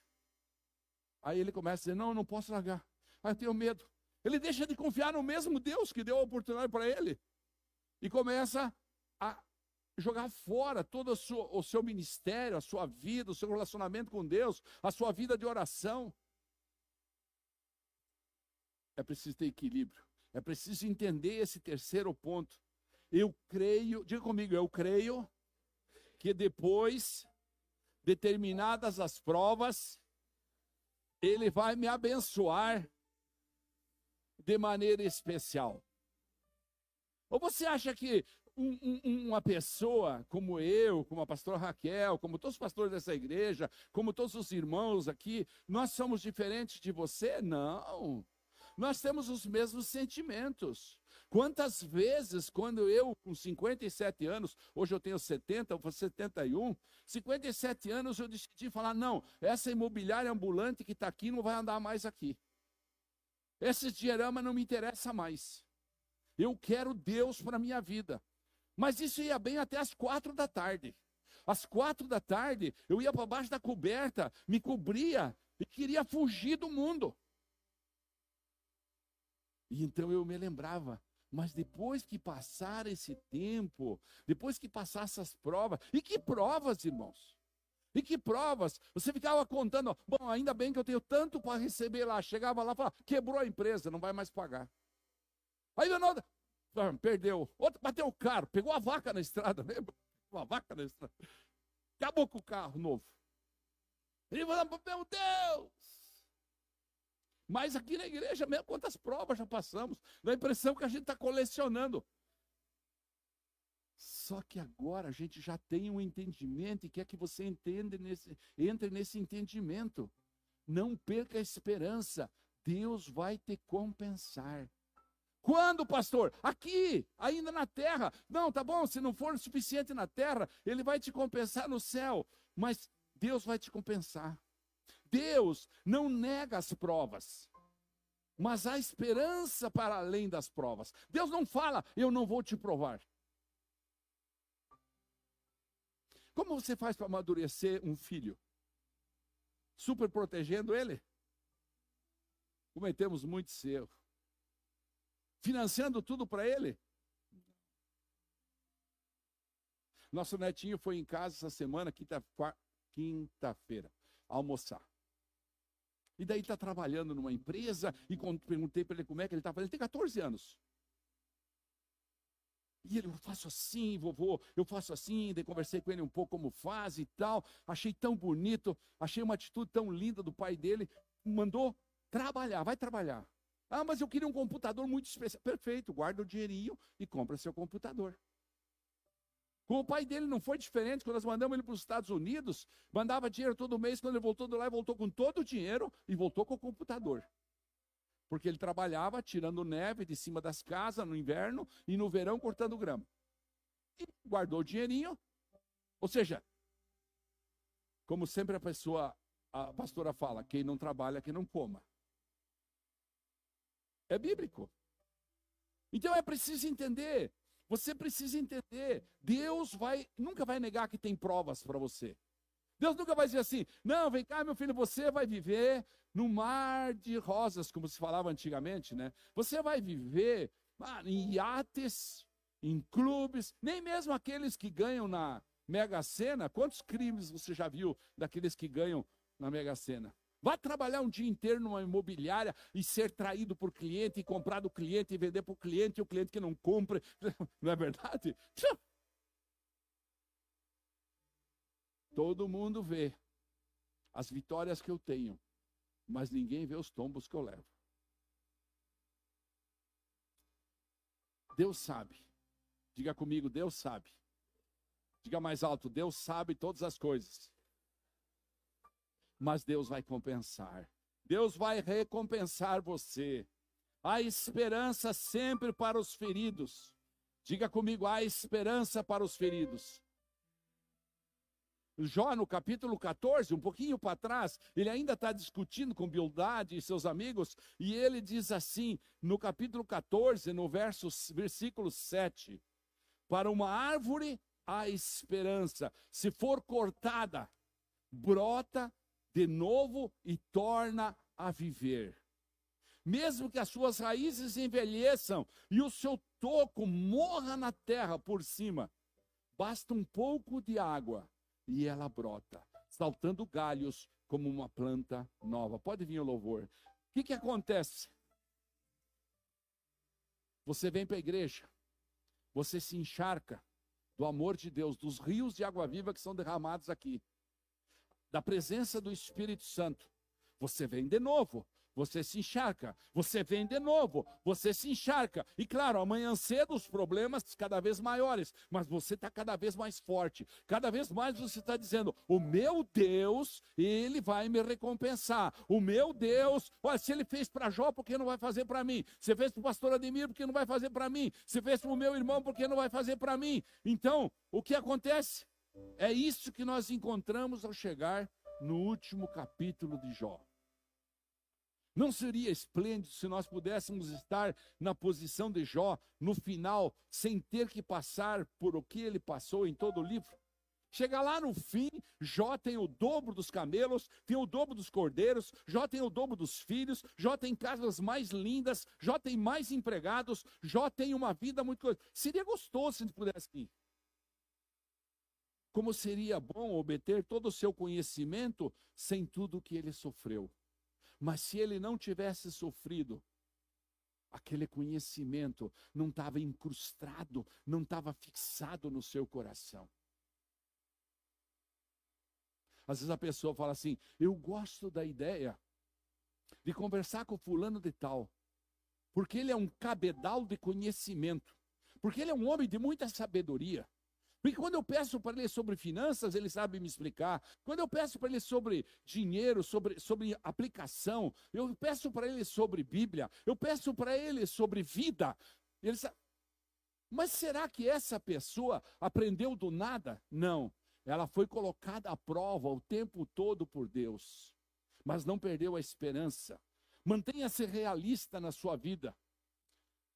Aí ele começa a dizer: Não, eu não posso largar. Aí eu tenho medo. Ele deixa de confiar no mesmo Deus que deu a oportunidade para ele. E começa a jogar fora todo o seu, o seu ministério, a sua vida, o seu relacionamento com Deus, a sua vida de oração. É preciso ter equilíbrio. É preciso entender esse terceiro ponto. Eu creio, diga comigo, eu creio que depois, determinadas as provas, ele vai me abençoar de maneira especial. Ou você acha que um, um, uma pessoa como eu, como a pastora Raquel, como todos os pastores dessa igreja, como todos os irmãos aqui, nós somos diferentes de você? Não. Nós temos os mesmos sentimentos. Quantas vezes, quando eu, com 57 anos, hoje eu tenho 70, eu vou 71, 57 anos eu decidi falar: não, essa imobiliária ambulante que está aqui não vai andar mais aqui. Esse dinheirama não me interessa mais. Eu quero Deus para a minha vida. Mas isso ia bem até as quatro da tarde. Às quatro da tarde, eu ia para baixo da coberta, me cobria e queria fugir do mundo. E então eu me lembrava mas depois que passar esse tempo, depois que passar essas provas, e que provas, irmãos? E que provas? Você ficava contando, bom, ainda bem que eu tenho tanto para receber lá. Chegava lá e falava, quebrou a empresa, não vai mais pagar. Aí não, ah, perdeu. Outro bateu o carro, pegou a vaca na estrada, lembra? Uma vaca na estrada. Acabou com o carro novo. Ele falou, meu Deus! Mas aqui na igreja mesmo, quantas provas já passamos, dá a impressão que a gente está colecionando. Só que agora a gente já tem um entendimento e quer que você entenda nesse, entre nesse entendimento. Não perca a esperança. Deus vai te compensar. Quando, pastor? Aqui, ainda na terra. Não, tá bom, se não for suficiente na terra, ele vai te compensar no céu. Mas Deus vai te compensar. Deus não nega as provas, mas há esperança para além das provas. Deus não fala, eu não vou te provar. Como você faz para amadurecer um filho? Super protegendo ele? Cometemos muito erro. Financiando tudo para ele? Nosso netinho foi em casa essa semana, quinta-feira, quinta almoçar. E daí está trabalhando numa empresa, e quando perguntei para ele como é que ele está fazendo, ele tem 14 anos. E ele, eu faço assim, vovô, eu faço assim, daí conversei com ele um pouco como faz e tal. Achei tão bonito, achei uma atitude tão linda do pai dele. Mandou trabalhar, vai trabalhar. Ah, mas eu queria um computador muito especial. Perfeito, guarda o dinheirinho e compra seu computador. Com o pai dele não foi diferente, quando nós mandamos ele para os Estados Unidos, mandava dinheiro todo mês, quando ele voltou do lá, ele voltou com todo o dinheiro e voltou com o computador. Porque ele trabalhava tirando neve de cima das casas no inverno e no verão cortando grama. E guardou o dinheirinho. Ou seja, como sempre a pessoa, a pastora fala, quem não trabalha, que não coma. É bíblico. Então é preciso entender. Você precisa entender. Deus vai nunca vai negar que tem provas para você. Deus nunca vai dizer assim: "Não, vem cá, meu filho, você vai viver no mar de rosas", como se falava antigamente, né? Você vai viver ah, em iates, em clubes, nem mesmo aqueles que ganham na Mega Sena. Quantos crimes você já viu daqueles que ganham na Mega Sena? Vá trabalhar um dia inteiro numa imobiliária e ser traído por cliente, e comprar do cliente e vender para o cliente, e o cliente que não compra. Não é verdade? Todo mundo vê as vitórias que eu tenho, mas ninguém vê os tombos que eu levo. Deus sabe. Diga comigo, Deus sabe. Diga mais alto, Deus sabe todas as coisas mas Deus vai compensar. Deus vai recompensar você. Há esperança sempre para os feridos. Diga comigo, há esperança para os feridos. Jó, no capítulo 14, um pouquinho para trás, ele ainda está discutindo com Bildade e seus amigos, e ele diz assim, no capítulo 14, no verso, versículo 7, para uma árvore há esperança, se for cortada, brota de novo e torna a viver. Mesmo que as suas raízes envelheçam e o seu toco morra na terra por cima, basta um pouco de água e ela brota, saltando galhos como uma planta nova. Pode vir o louvor. O que, que acontece? Você vem para a igreja, você se encharca do amor de Deus, dos rios de água viva que são derramados aqui da presença do Espírito Santo. Você vem de novo, você se encharca, você vem de novo, você se encharca. E claro, amanhã cedo os problemas cada vez maiores, mas você está cada vez mais forte, cada vez mais você está dizendo: o meu Deus, ele vai me recompensar. O meu Deus, olha, se ele fez para Jó, por que não vai fazer para mim? Se fez para o pastor Ademir, por que não vai fazer para mim? Se fez para o meu irmão, por que não vai fazer para mim? Então, o que acontece? É isso que nós encontramos ao chegar no último capítulo de Jó. Não seria esplêndido se nós pudéssemos estar na posição de Jó no final, sem ter que passar por o que ele passou em todo o livro? Chega lá no fim, Jó tem o dobro dos camelos, tem o dobro dos cordeiros, Jó tem o dobro dos filhos, Jó tem casas mais lindas, Jó tem mais empregados, Jó tem uma vida muito. Seria gostoso se a gente pudesse ir. Como seria bom obter todo o seu conhecimento sem tudo que ele sofreu. Mas se ele não tivesse sofrido, aquele conhecimento não estava incrustado, não estava fixado no seu coração. Às vezes a pessoa fala assim: Eu gosto da ideia de conversar com fulano de tal, porque ele é um cabedal de conhecimento, porque ele é um homem de muita sabedoria. Porque quando eu peço para ele sobre finanças, ele sabe me explicar. Quando eu peço para ele sobre dinheiro, sobre, sobre aplicação, eu peço para ele sobre Bíblia, eu peço para ele sobre vida. Ele sabe. Mas será que essa pessoa aprendeu do nada? Não. Ela foi colocada à prova o tempo todo por Deus, mas não perdeu a esperança. Mantenha-se realista na sua vida.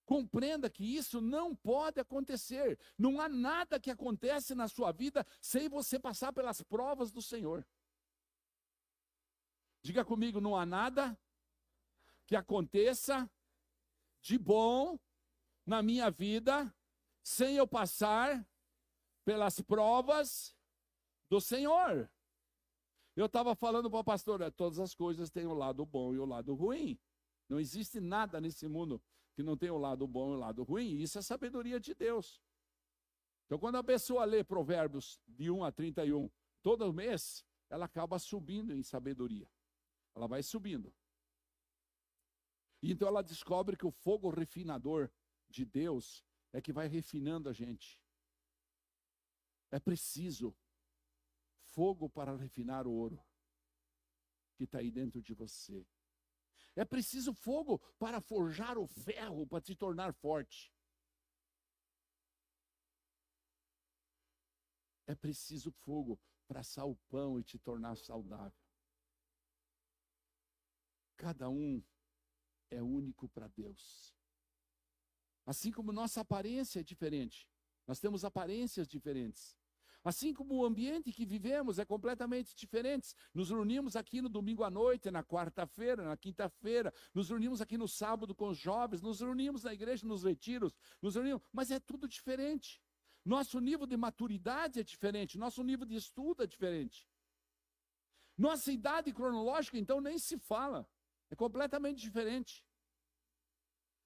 Compreenda que isso não pode acontecer. Não há nada que acontece na sua vida sem você passar pelas provas do Senhor. Diga comigo, não há nada que aconteça de bom na minha vida sem eu passar pelas provas do Senhor. Eu estava falando para a pastora, todas as coisas têm o lado bom e o lado ruim. Não existe nada nesse mundo que não tem o lado bom e o lado ruim, isso é sabedoria de Deus. Então, quando a pessoa lê Provérbios de 1 a 31 todo mês, ela acaba subindo em sabedoria. Ela vai subindo. Então ela descobre que o fogo refinador de Deus é que vai refinando a gente. É preciso fogo para refinar o ouro que está aí dentro de você. É preciso fogo para forjar o ferro, para te tornar forte. É preciso fogo para assar o pão e te tornar saudável. Cada um é único para Deus. Assim como nossa aparência é diferente, nós temos aparências diferentes. Assim como o ambiente que vivemos é completamente diferente. Nos reunimos aqui no domingo à noite, na quarta-feira, na quinta-feira, nos reunimos aqui no sábado com os jovens, nos reunimos na igreja nos retiros, nos reunimos, mas é tudo diferente. Nosso nível de maturidade é diferente, nosso nível de estudo é diferente. Nossa idade cronológica, então, nem se fala. É completamente diferente.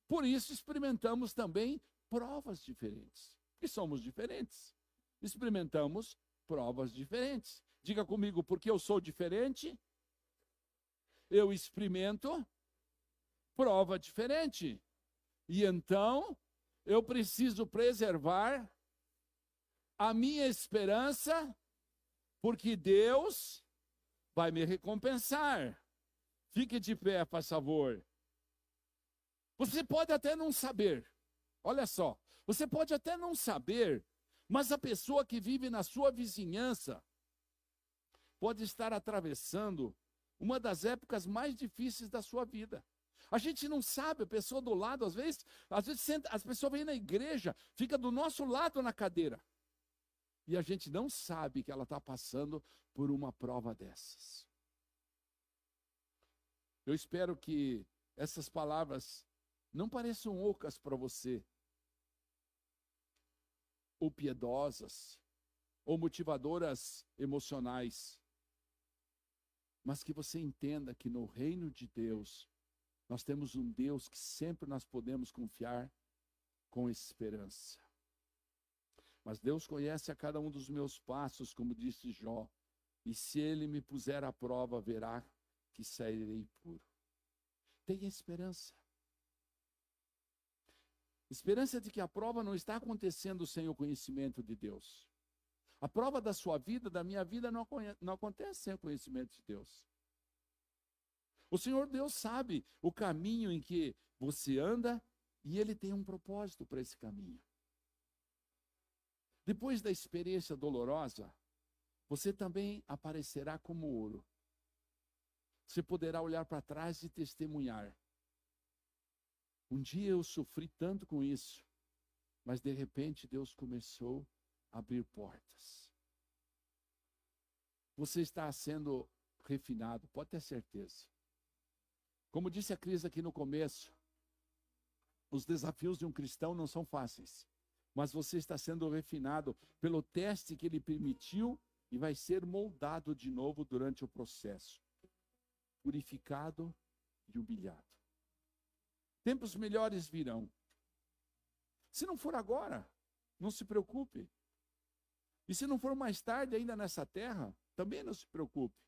Por isso, experimentamos também provas diferentes. E somos diferentes. Experimentamos provas diferentes. Diga comigo, porque eu sou diferente, eu experimento prova diferente. E então, eu preciso preservar a minha esperança, porque Deus vai me recompensar. Fique de pé, por favor. Você pode até não saber, olha só, você pode até não saber, mas a pessoa que vive na sua vizinhança pode estar atravessando uma das épocas mais difíceis da sua vida. A gente não sabe, a pessoa do lado, às vezes, às vezes senta, as pessoas vêm na igreja, fica do nosso lado na cadeira e a gente não sabe que ela está passando por uma prova dessas. Eu espero que essas palavras não pareçam ocas para você, ou piedosas, ou motivadoras emocionais, mas que você entenda que no reino de Deus, nós temos um Deus que sempre nós podemos confiar com esperança. Mas Deus conhece a cada um dos meus passos, como disse Jó. E se ele me puser à prova, verá que sairei puro. Tenha esperança. Esperança de que a prova não está acontecendo sem o conhecimento de Deus. A prova da sua vida, da minha vida, não, não acontece sem o conhecimento de Deus. O Senhor Deus sabe o caminho em que você anda e Ele tem um propósito para esse caminho. Depois da experiência dolorosa, você também aparecerá como ouro. Você poderá olhar para trás e testemunhar. Um dia eu sofri tanto com isso, mas de repente Deus começou a abrir portas. Você está sendo refinado, pode ter certeza. Como disse a Cris aqui no começo, os desafios de um cristão não são fáceis mas você está sendo refinado pelo teste que ele permitiu e vai ser moldado de novo durante o processo. Purificado e humilhado. Tempos melhores virão. Se não for agora, não se preocupe. E se não for mais tarde ainda nessa terra, também não se preocupe.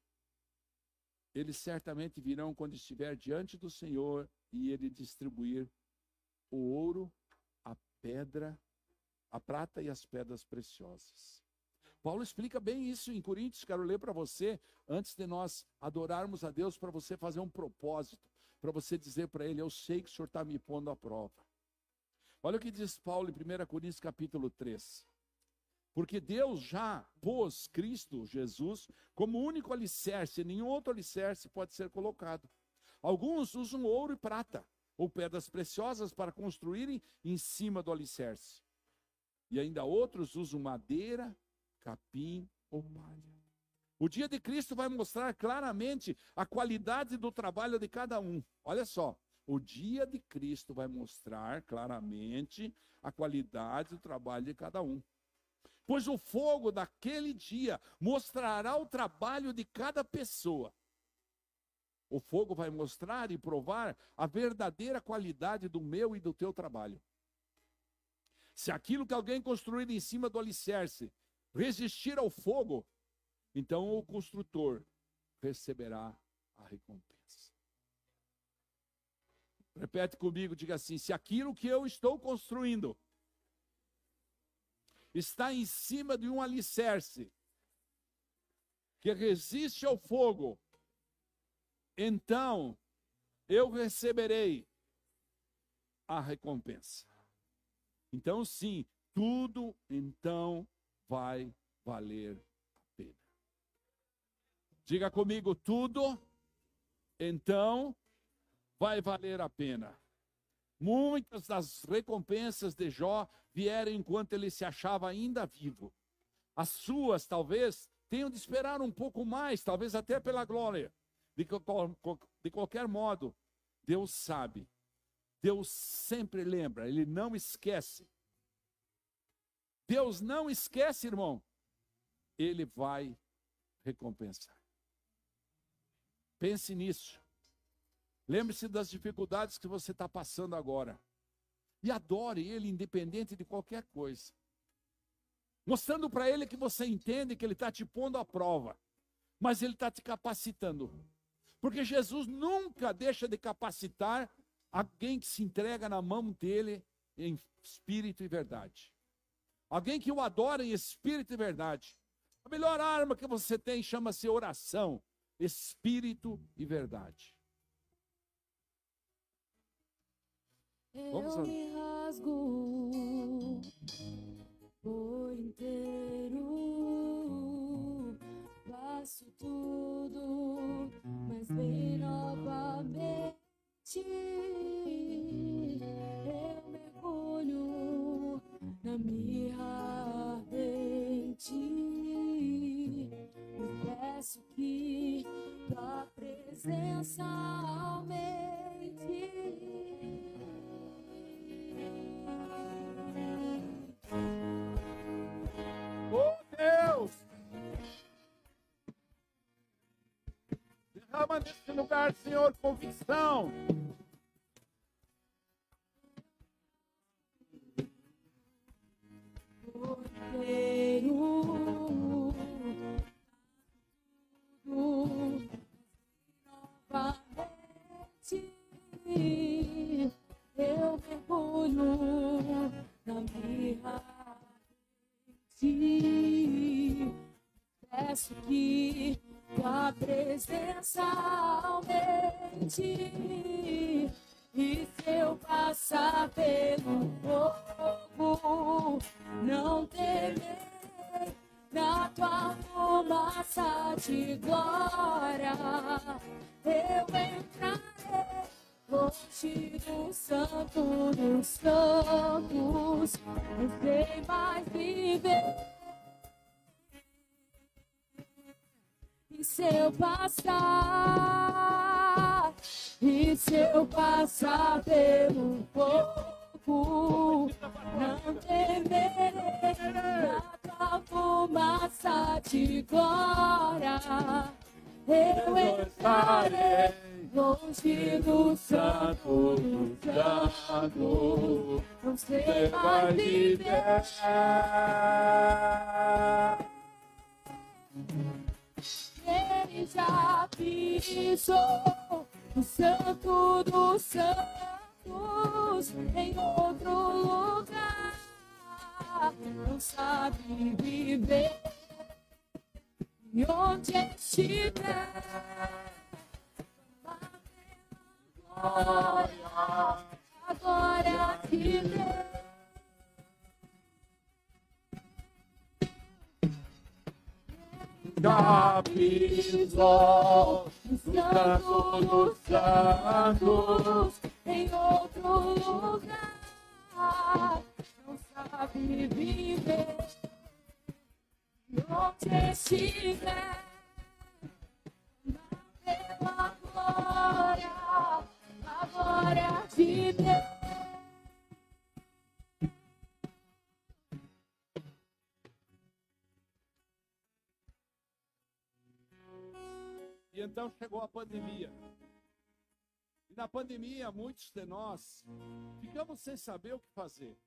Eles certamente virão quando estiver diante do Senhor e ele distribuir o ouro, a pedra a prata e as pedras preciosas. Paulo explica bem isso em Coríntios, quero ler para você, antes de nós adorarmos a Deus, para você fazer um propósito, para você dizer para ele: Eu sei que o Senhor está me pondo à prova. Olha o que diz Paulo em 1 Coríntios capítulo 3. Porque Deus já pôs Cristo, Jesus, como único alicerce, nenhum outro alicerce pode ser colocado. Alguns usam ouro e prata, ou pedras preciosas, para construírem em cima do alicerce. E ainda outros usam madeira, capim ou palha. O dia de Cristo vai mostrar claramente a qualidade do trabalho de cada um. Olha só, o dia de Cristo vai mostrar claramente a qualidade do trabalho de cada um. Pois o fogo daquele dia mostrará o trabalho de cada pessoa. O fogo vai mostrar e provar a verdadeira qualidade do meu e do teu trabalho. Se aquilo que alguém construir em cima do alicerce resistir ao fogo, então o construtor receberá a recompensa. Repete comigo, diga assim: se aquilo que eu estou construindo está em cima de um alicerce que resiste ao fogo, então eu receberei a recompensa. Então, sim, tudo então vai valer. Diga comigo, tudo então vai valer a pena. Muitas das recompensas de Jó vieram enquanto ele se achava ainda vivo. As suas, talvez, tenham de esperar um pouco mais, talvez até pela glória. De, de qualquer modo, Deus sabe. Deus sempre lembra, Ele não esquece. Deus não esquece, irmão. Ele vai recompensar. Pense nisso. Lembre-se das dificuldades que você está passando agora. E adore Ele, independente de qualquer coisa. Mostrando para Ele que você entende que Ele está te pondo à prova, mas Ele está te capacitando. Porque Jesus nunca deixa de capacitar alguém que se entrega na mão dele em espírito e verdade. Alguém que o adora em espírito e verdade. A melhor arma que você tem chama-se oração, espírito e verdade. Vamos Eu me rasgo por inteiro, faço tudo, mas vem novamente. Eu mergulho na mirra ardente peço que tua presença aumente. derrama nesse lugar, Senhor, convicção. Eu mergulho na minha Peço que tua presença aumente. E se eu passar pelo fogo, não temerei na tua fumaça de glória. Eu entrarei do santo dos santos, não sei mais viver E se eu passar, e se eu passar pelo sei mais viver. Pandemia, muitos de nós ficamos sem saber o que fazer.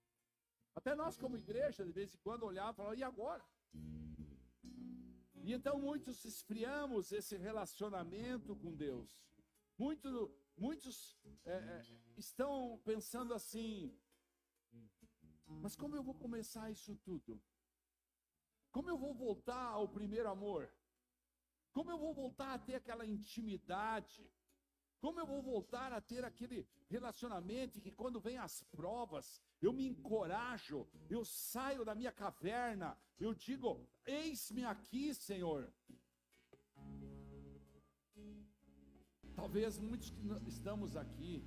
Até nós, como igreja, de vez em quando olhávamos e falávamos, e agora? E então muitos esfriamos esse relacionamento com Deus. Muito, muitos é, é, estão pensando assim: mas como eu vou começar isso tudo? Como eu vou voltar ao primeiro amor? Como eu vou voltar a ter aquela intimidade? Como eu vou voltar a ter aquele relacionamento que quando vem as provas, eu me encorajo, eu saio da minha caverna, eu digo: Eis-me aqui, Senhor. Talvez muitos que estamos aqui,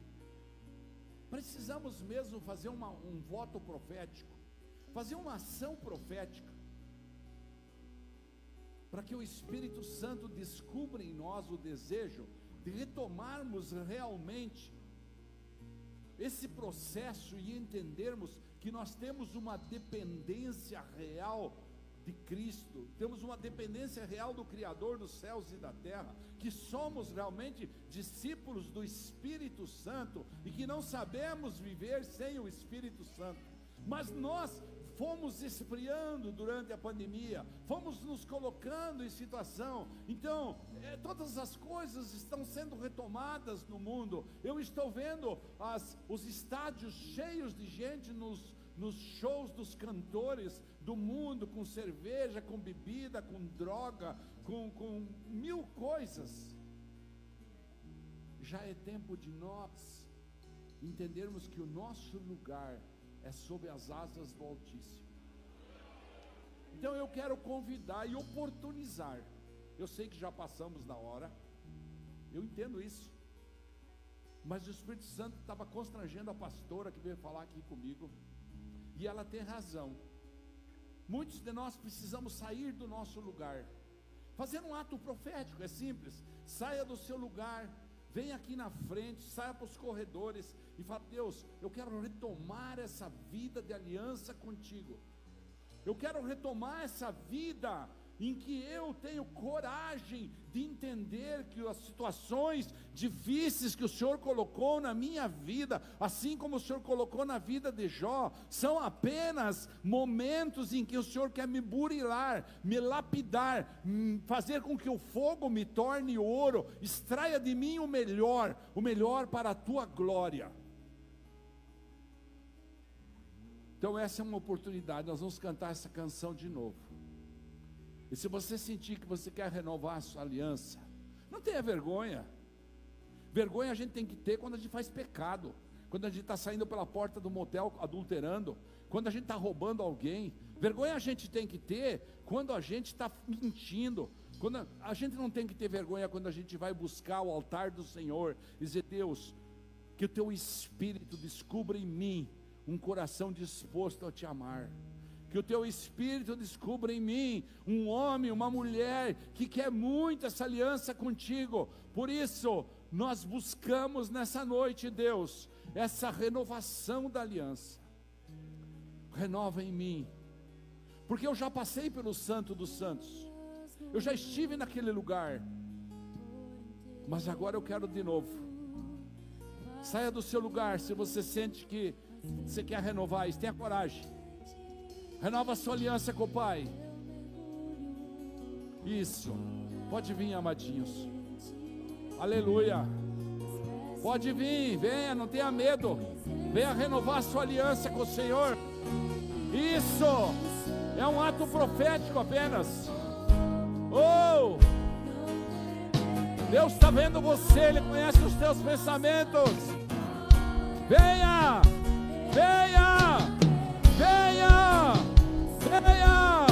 precisamos mesmo fazer uma, um voto profético, fazer uma ação profética, para que o Espírito Santo descubra em nós o desejo de retomarmos realmente esse processo e entendermos que nós temos uma dependência real de Cristo, temos uma dependência real do Criador dos céus e da terra, que somos realmente discípulos do Espírito Santo e que não sabemos viver sem o Espírito Santo. Mas nós fomos esfriando durante a pandemia, fomos nos colocando em situação. Então, é, todas as coisas estão sendo retomadas no mundo. Eu estou vendo as, os estádios cheios de gente nos, nos shows dos cantores do mundo, com cerveja, com bebida, com droga, com, com mil coisas. Já é tempo de nós entendermos que o nosso lugar é sob as asas do Altíssimo. Então eu quero convidar e oportunizar. Eu sei que já passamos da hora, eu entendo isso. Mas o Espírito Santo estava constrangendo a pastora que veio falar aqui comigo, e ela tem razão. Muitos de nós precisamos sair do nosso lugar, fazer um ato profético, é simples. Saia do seu lugar, Vem aqui na frente, saia para os corredores e fala: Deus, eu quero retomar essa vida de aliança contigo. Eu quero retomar essa vida em que eu tenho coragem de entender que as situações difíceis que o Senhor colocou na minha vida, assim como o Senhor colocou na vida de Jó, são apenas momentos em que o Senhor quer me burilar, me lapidar, hum, fazer com que o fogo me torne ouro, extraia de mim o melhor, o melhor para a tua glória. Então, essa é uma oportunidade, nós vamos cantar essa canção de novo. E se você sentir que você quer renovar a sua aliança, não tenha vergonha. Vergonha a gente tem que ter quando a gente faz pecado, quando a gente está saindo pela porta do motel adulterando, quando a gente está roubando alguém. Vergonha a gente tem que ter quando a gente está mentindo. Quando a, a gente não tem que ter vergonha quando a gente vai buscar o altar do Senhor e dizer: Deus, que o teu espírito descubra em mim um coração disposto a te amar que o teu espírito descubra em mim um homem, uma mulher que quer muito essa aliança contigo. Por isso, nós buscamos nessa noite, Deus, essa renovação da aliança. Renova em mim, porque eu já passei pelo Santo dos Santos, eu já estive naquele lugar, mas agora eu quero de novo. Saia do seu lugar se você sente que você quer renovar isso, tenha coragem. Renova sua aliança com o Pai. Isso. Pode vir, amadinhos. Aleluia. Pode vir, venha, não tenha medo. Venha renovar sua aliança com o Senhor. Isso. É um ato profético apenas. Oh! Deus está vendo você, Ele conhece os teus pensamentos. Venha! Venha! Venha,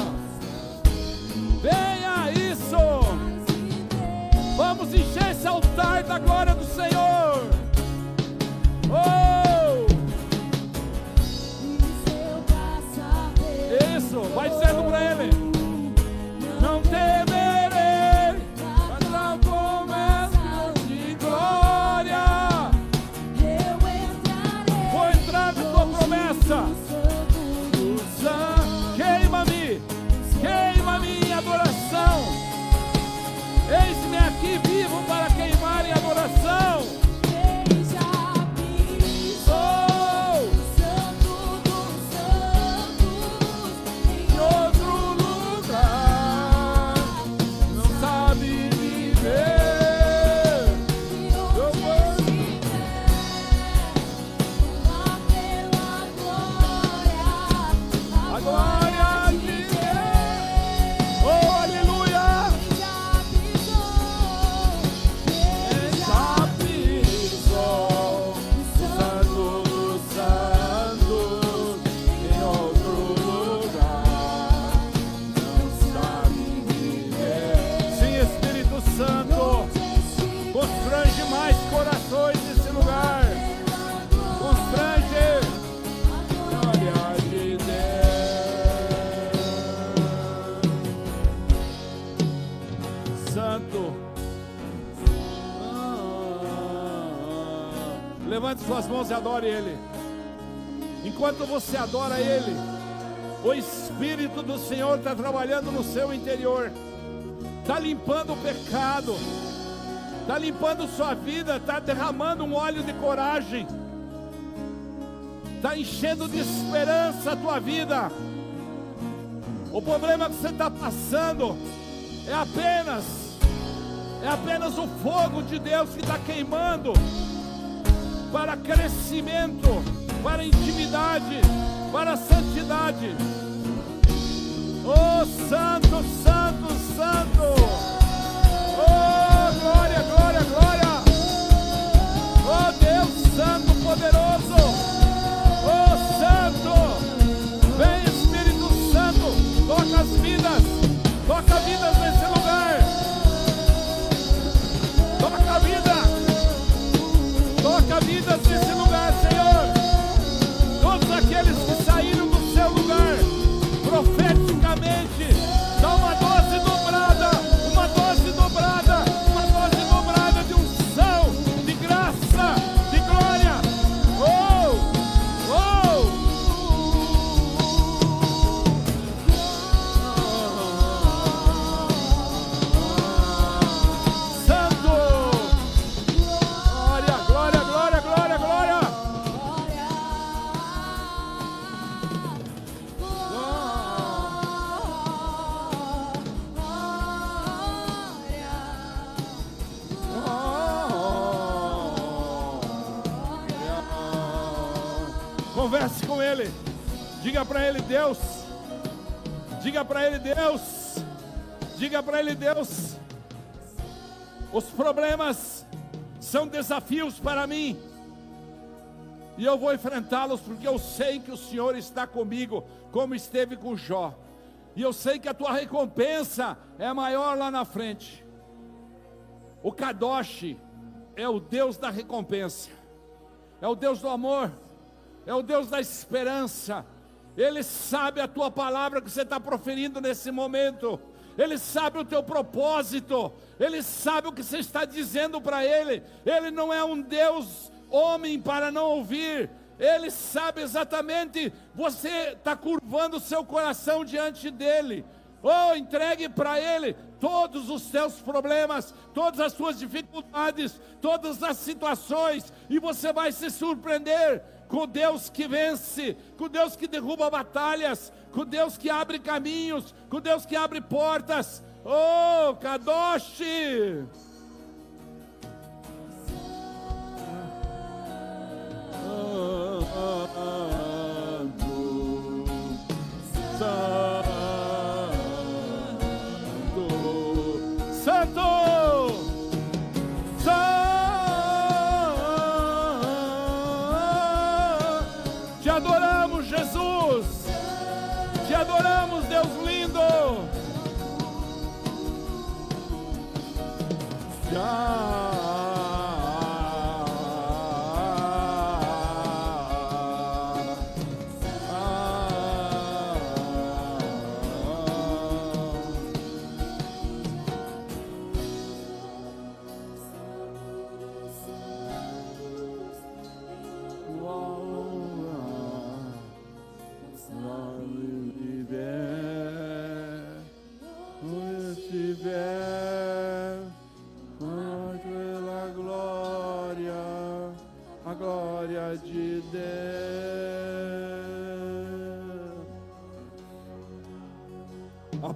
suas mãos e adore Ele. Enquanto você adora Ele, o Espírito do Senhor está trabalhando no seu interior, está limpando o pecado, está limpando sua vida, está derramando um óleo de coragem, está enchendo de esperança a tua vida. O problema que você está passando é apenas, é apenas o fogo de Deus que está queimando para crescimento, para intimidade, para santidade. Oh, Santo, Santo, Santo. Oh, glória, glória, glória. Oh, Deus Santo, poderoso. Desafios para mim. E eu vou enfrentá-los porque eu sei que o Senhor está comigo, como esteve com Jó. E eu sei que a tua recompensa é maior lá na frente. O Kadosh é o Deus da recompensa, é o Deus do amor, é o Deus da esperança. Ele sabe a tua palavra que você está proferindo nesse momento. Ele sabe o teu propósito. Ele sabe o que você está dizendo para ele. Ele não é um Deus homem para não ouvir. Ele sabe exatamente. Você está curvando o seu coração diante dele. Oh, entregue para Ele todos os seus problemas, todas as suas dificuldades, todas as situações, e você vai se surpreender com Deus que vence, com Deus que derruba batalhas, com Deus que abre caminhos, com Deus que abre portas. Oh, Kadosh!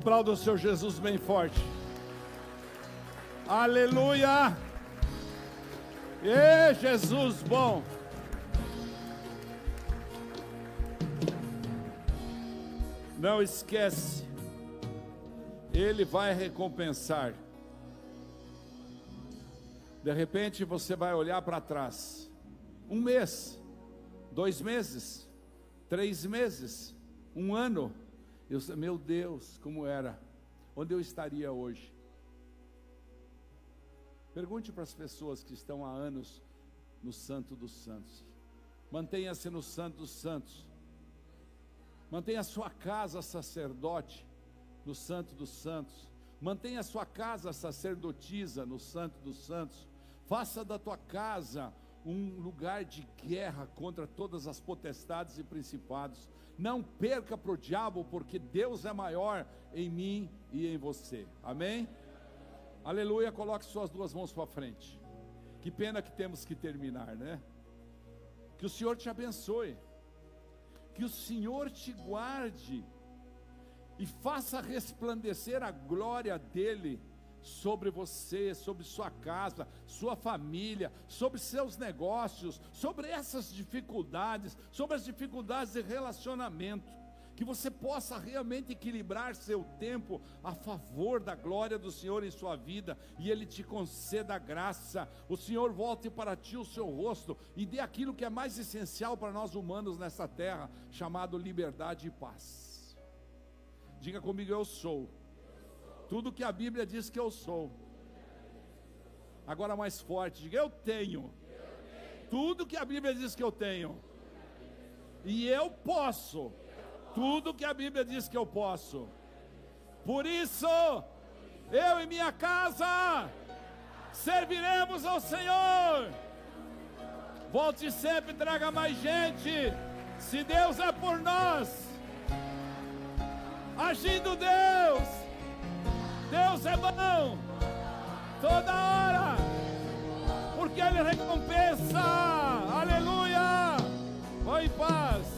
Aplauda o seu Jesus bem forte. Aleluia! E Jesus bom. Não esquece, Ele vai recompensar. De repente você vai olhar para trás, um mês, dois meses, três meses, um ano. Eu, meu Deus, como era? Onde eu estaria hoje? Pergunte para as pessoas que estão há anos no Santo dos Santos. Mantenha-se no Santo dos Santos. Mantenha a sua casa sacerdote no Santo dos Santos. Mantenha a sua casa sacerdotisa no Santo dos Santos. Faça da tua casa um lugar de guerra contra todas as potestades e principados. Não perca para o diabo, porque Deus é maior em mim e em você. Amém? Aleluia. Coloque suas duas mãos para frente. Que pena que temos que terminar, né? Que o Senhor te abençoe. Que o Senhor te guarde e faça resplandecer a glória dele sobre você, sobre sua casa, sua família, sobre seus negócios, sobre essas dificuldades, sobre as dificuldades de relacionamento. Que você possa realmente equilibrar seu tempo a favor da glória do Senhor em sua vida e Ele te conceda graça. O Senhor volte para ti o seu rosto e dê aquilo que é mais essencial para nós humanos nessa terra, chamado liberdade e paz. Diga comigo, eu sou tudo que a Bíblia diz que eu sou. Agora mais forte, diga eu tenho. Tudo que a Bíblia diz que eu tenho. E eu posso. Tudo que a Bíblia diz que eu posso. Por isso, eu e minha casa serviremos ao Senhor. Volte sempre, traga mais gente. Se Deus é por nós, agindo Deus Deus é bom toda hora, porque Ele recompensa. Aleluia. Vai em paz.